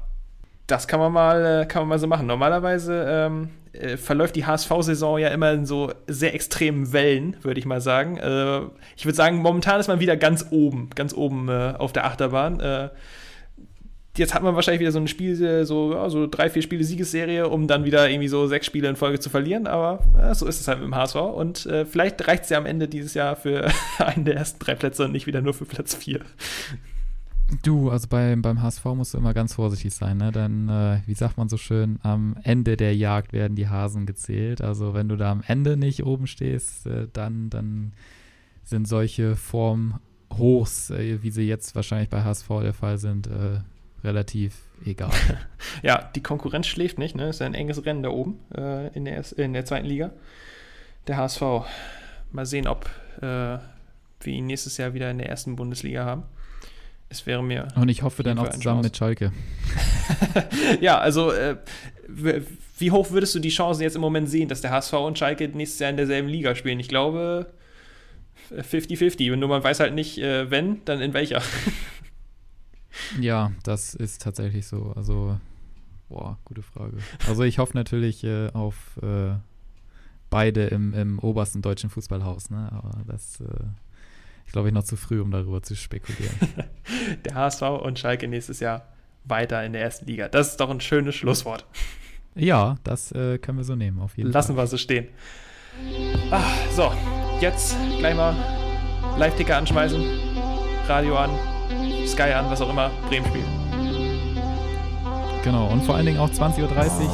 Speaker 3: Das kann man mal, äh, kann man mal so machen. Normalerweise ähm, äh, verläuft die HSV-Saison ja immer in so sehr extremen Wellen, würde ich mal sagen. Äh, ich würde sagen, momentan ist man wieder ganz oben, ganz oben äh, auf der Achterbahn. Jetzt hat man wahrscheinlich wieder so ein Spiel, so, ja, so drei, vier Spiele Siegesserie, um dann wieder irgendwie so sechs Spiele in Folge zu verlieren. Aber ja, so ist es halt mit dem HSV. Und äh, vielleicht reicht es ja am Ende dieses Jahr für einen der ersten drei Plätze und nicht wieder nur für Platz vier.
Speaker 4: Du, also bei, beim HSV musst du immer ganz vorsichtig sein, ne? Denn, äh, wie sagt man so schön, am Ende der Jagd werden die Hasen gezählt. Also wenn du da am Ende nicht oben stehst, äh, dann, dann sind solche Formhochs, äh, wie sie jetzt wahrscheinlich bei HSV der Fall sind, äh, relativ egal.
Speaker 3: ja, die Konkurrenz schläft nicht, ne? Ist ein enges Rennen da oben äh, in, der, in der zweiten Liga. Der HSV. Mal sehen, ob äh, wir ihn nächstes Jahr wieder in der ersten Bundesliga haben. Es wäre mir.
Speaker 4: Und ich hoffe dann auch zusammen mit Schalke.
Speaker 3: ja, also äh, wie hoch würdest du die Chancen jetzt im Moment sehen, dass der HSV und Schalke nächstes Jahr in derselben Liga spielen? Ich glaube 50-50. Nur man weiß halt nicht, äh, wenn, dann in welcher.
Speaker 4: ja, das ist tatsächlich so. Also, boah, gute Frage. Also ich hoffe natürlich äh, auf äh, beide im, im obersten deutschen Fußballhaus, ne? Aber das äh, ist, glaube ich, noch zu früh, um darüber zu spekulieren.
Speaker 3: der HSV und Schalke nächstes Jahr weiter in der ersten Liga. Das ist doch ein schönes Schlusswort.
Speaker 4: Ja, das äh, können wir so nehmen, auf jeden
Speaker 3: Lassen
Speaker 4: Fall.
Speaker 3: wir so stehen. Ach, so, jetzt gleich mal Live-Ticker anschmeißen, Radio an, Sky an, was auch immer, Bremen spielt.
Speaker 4: Genau, und vor allen Dingen auch 20.30 Uhr,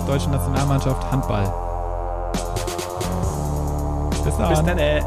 Speaker 4: deutsche Nationalmannschaft Handball. Bis dann.
Speaker 3: Bis dann, ey.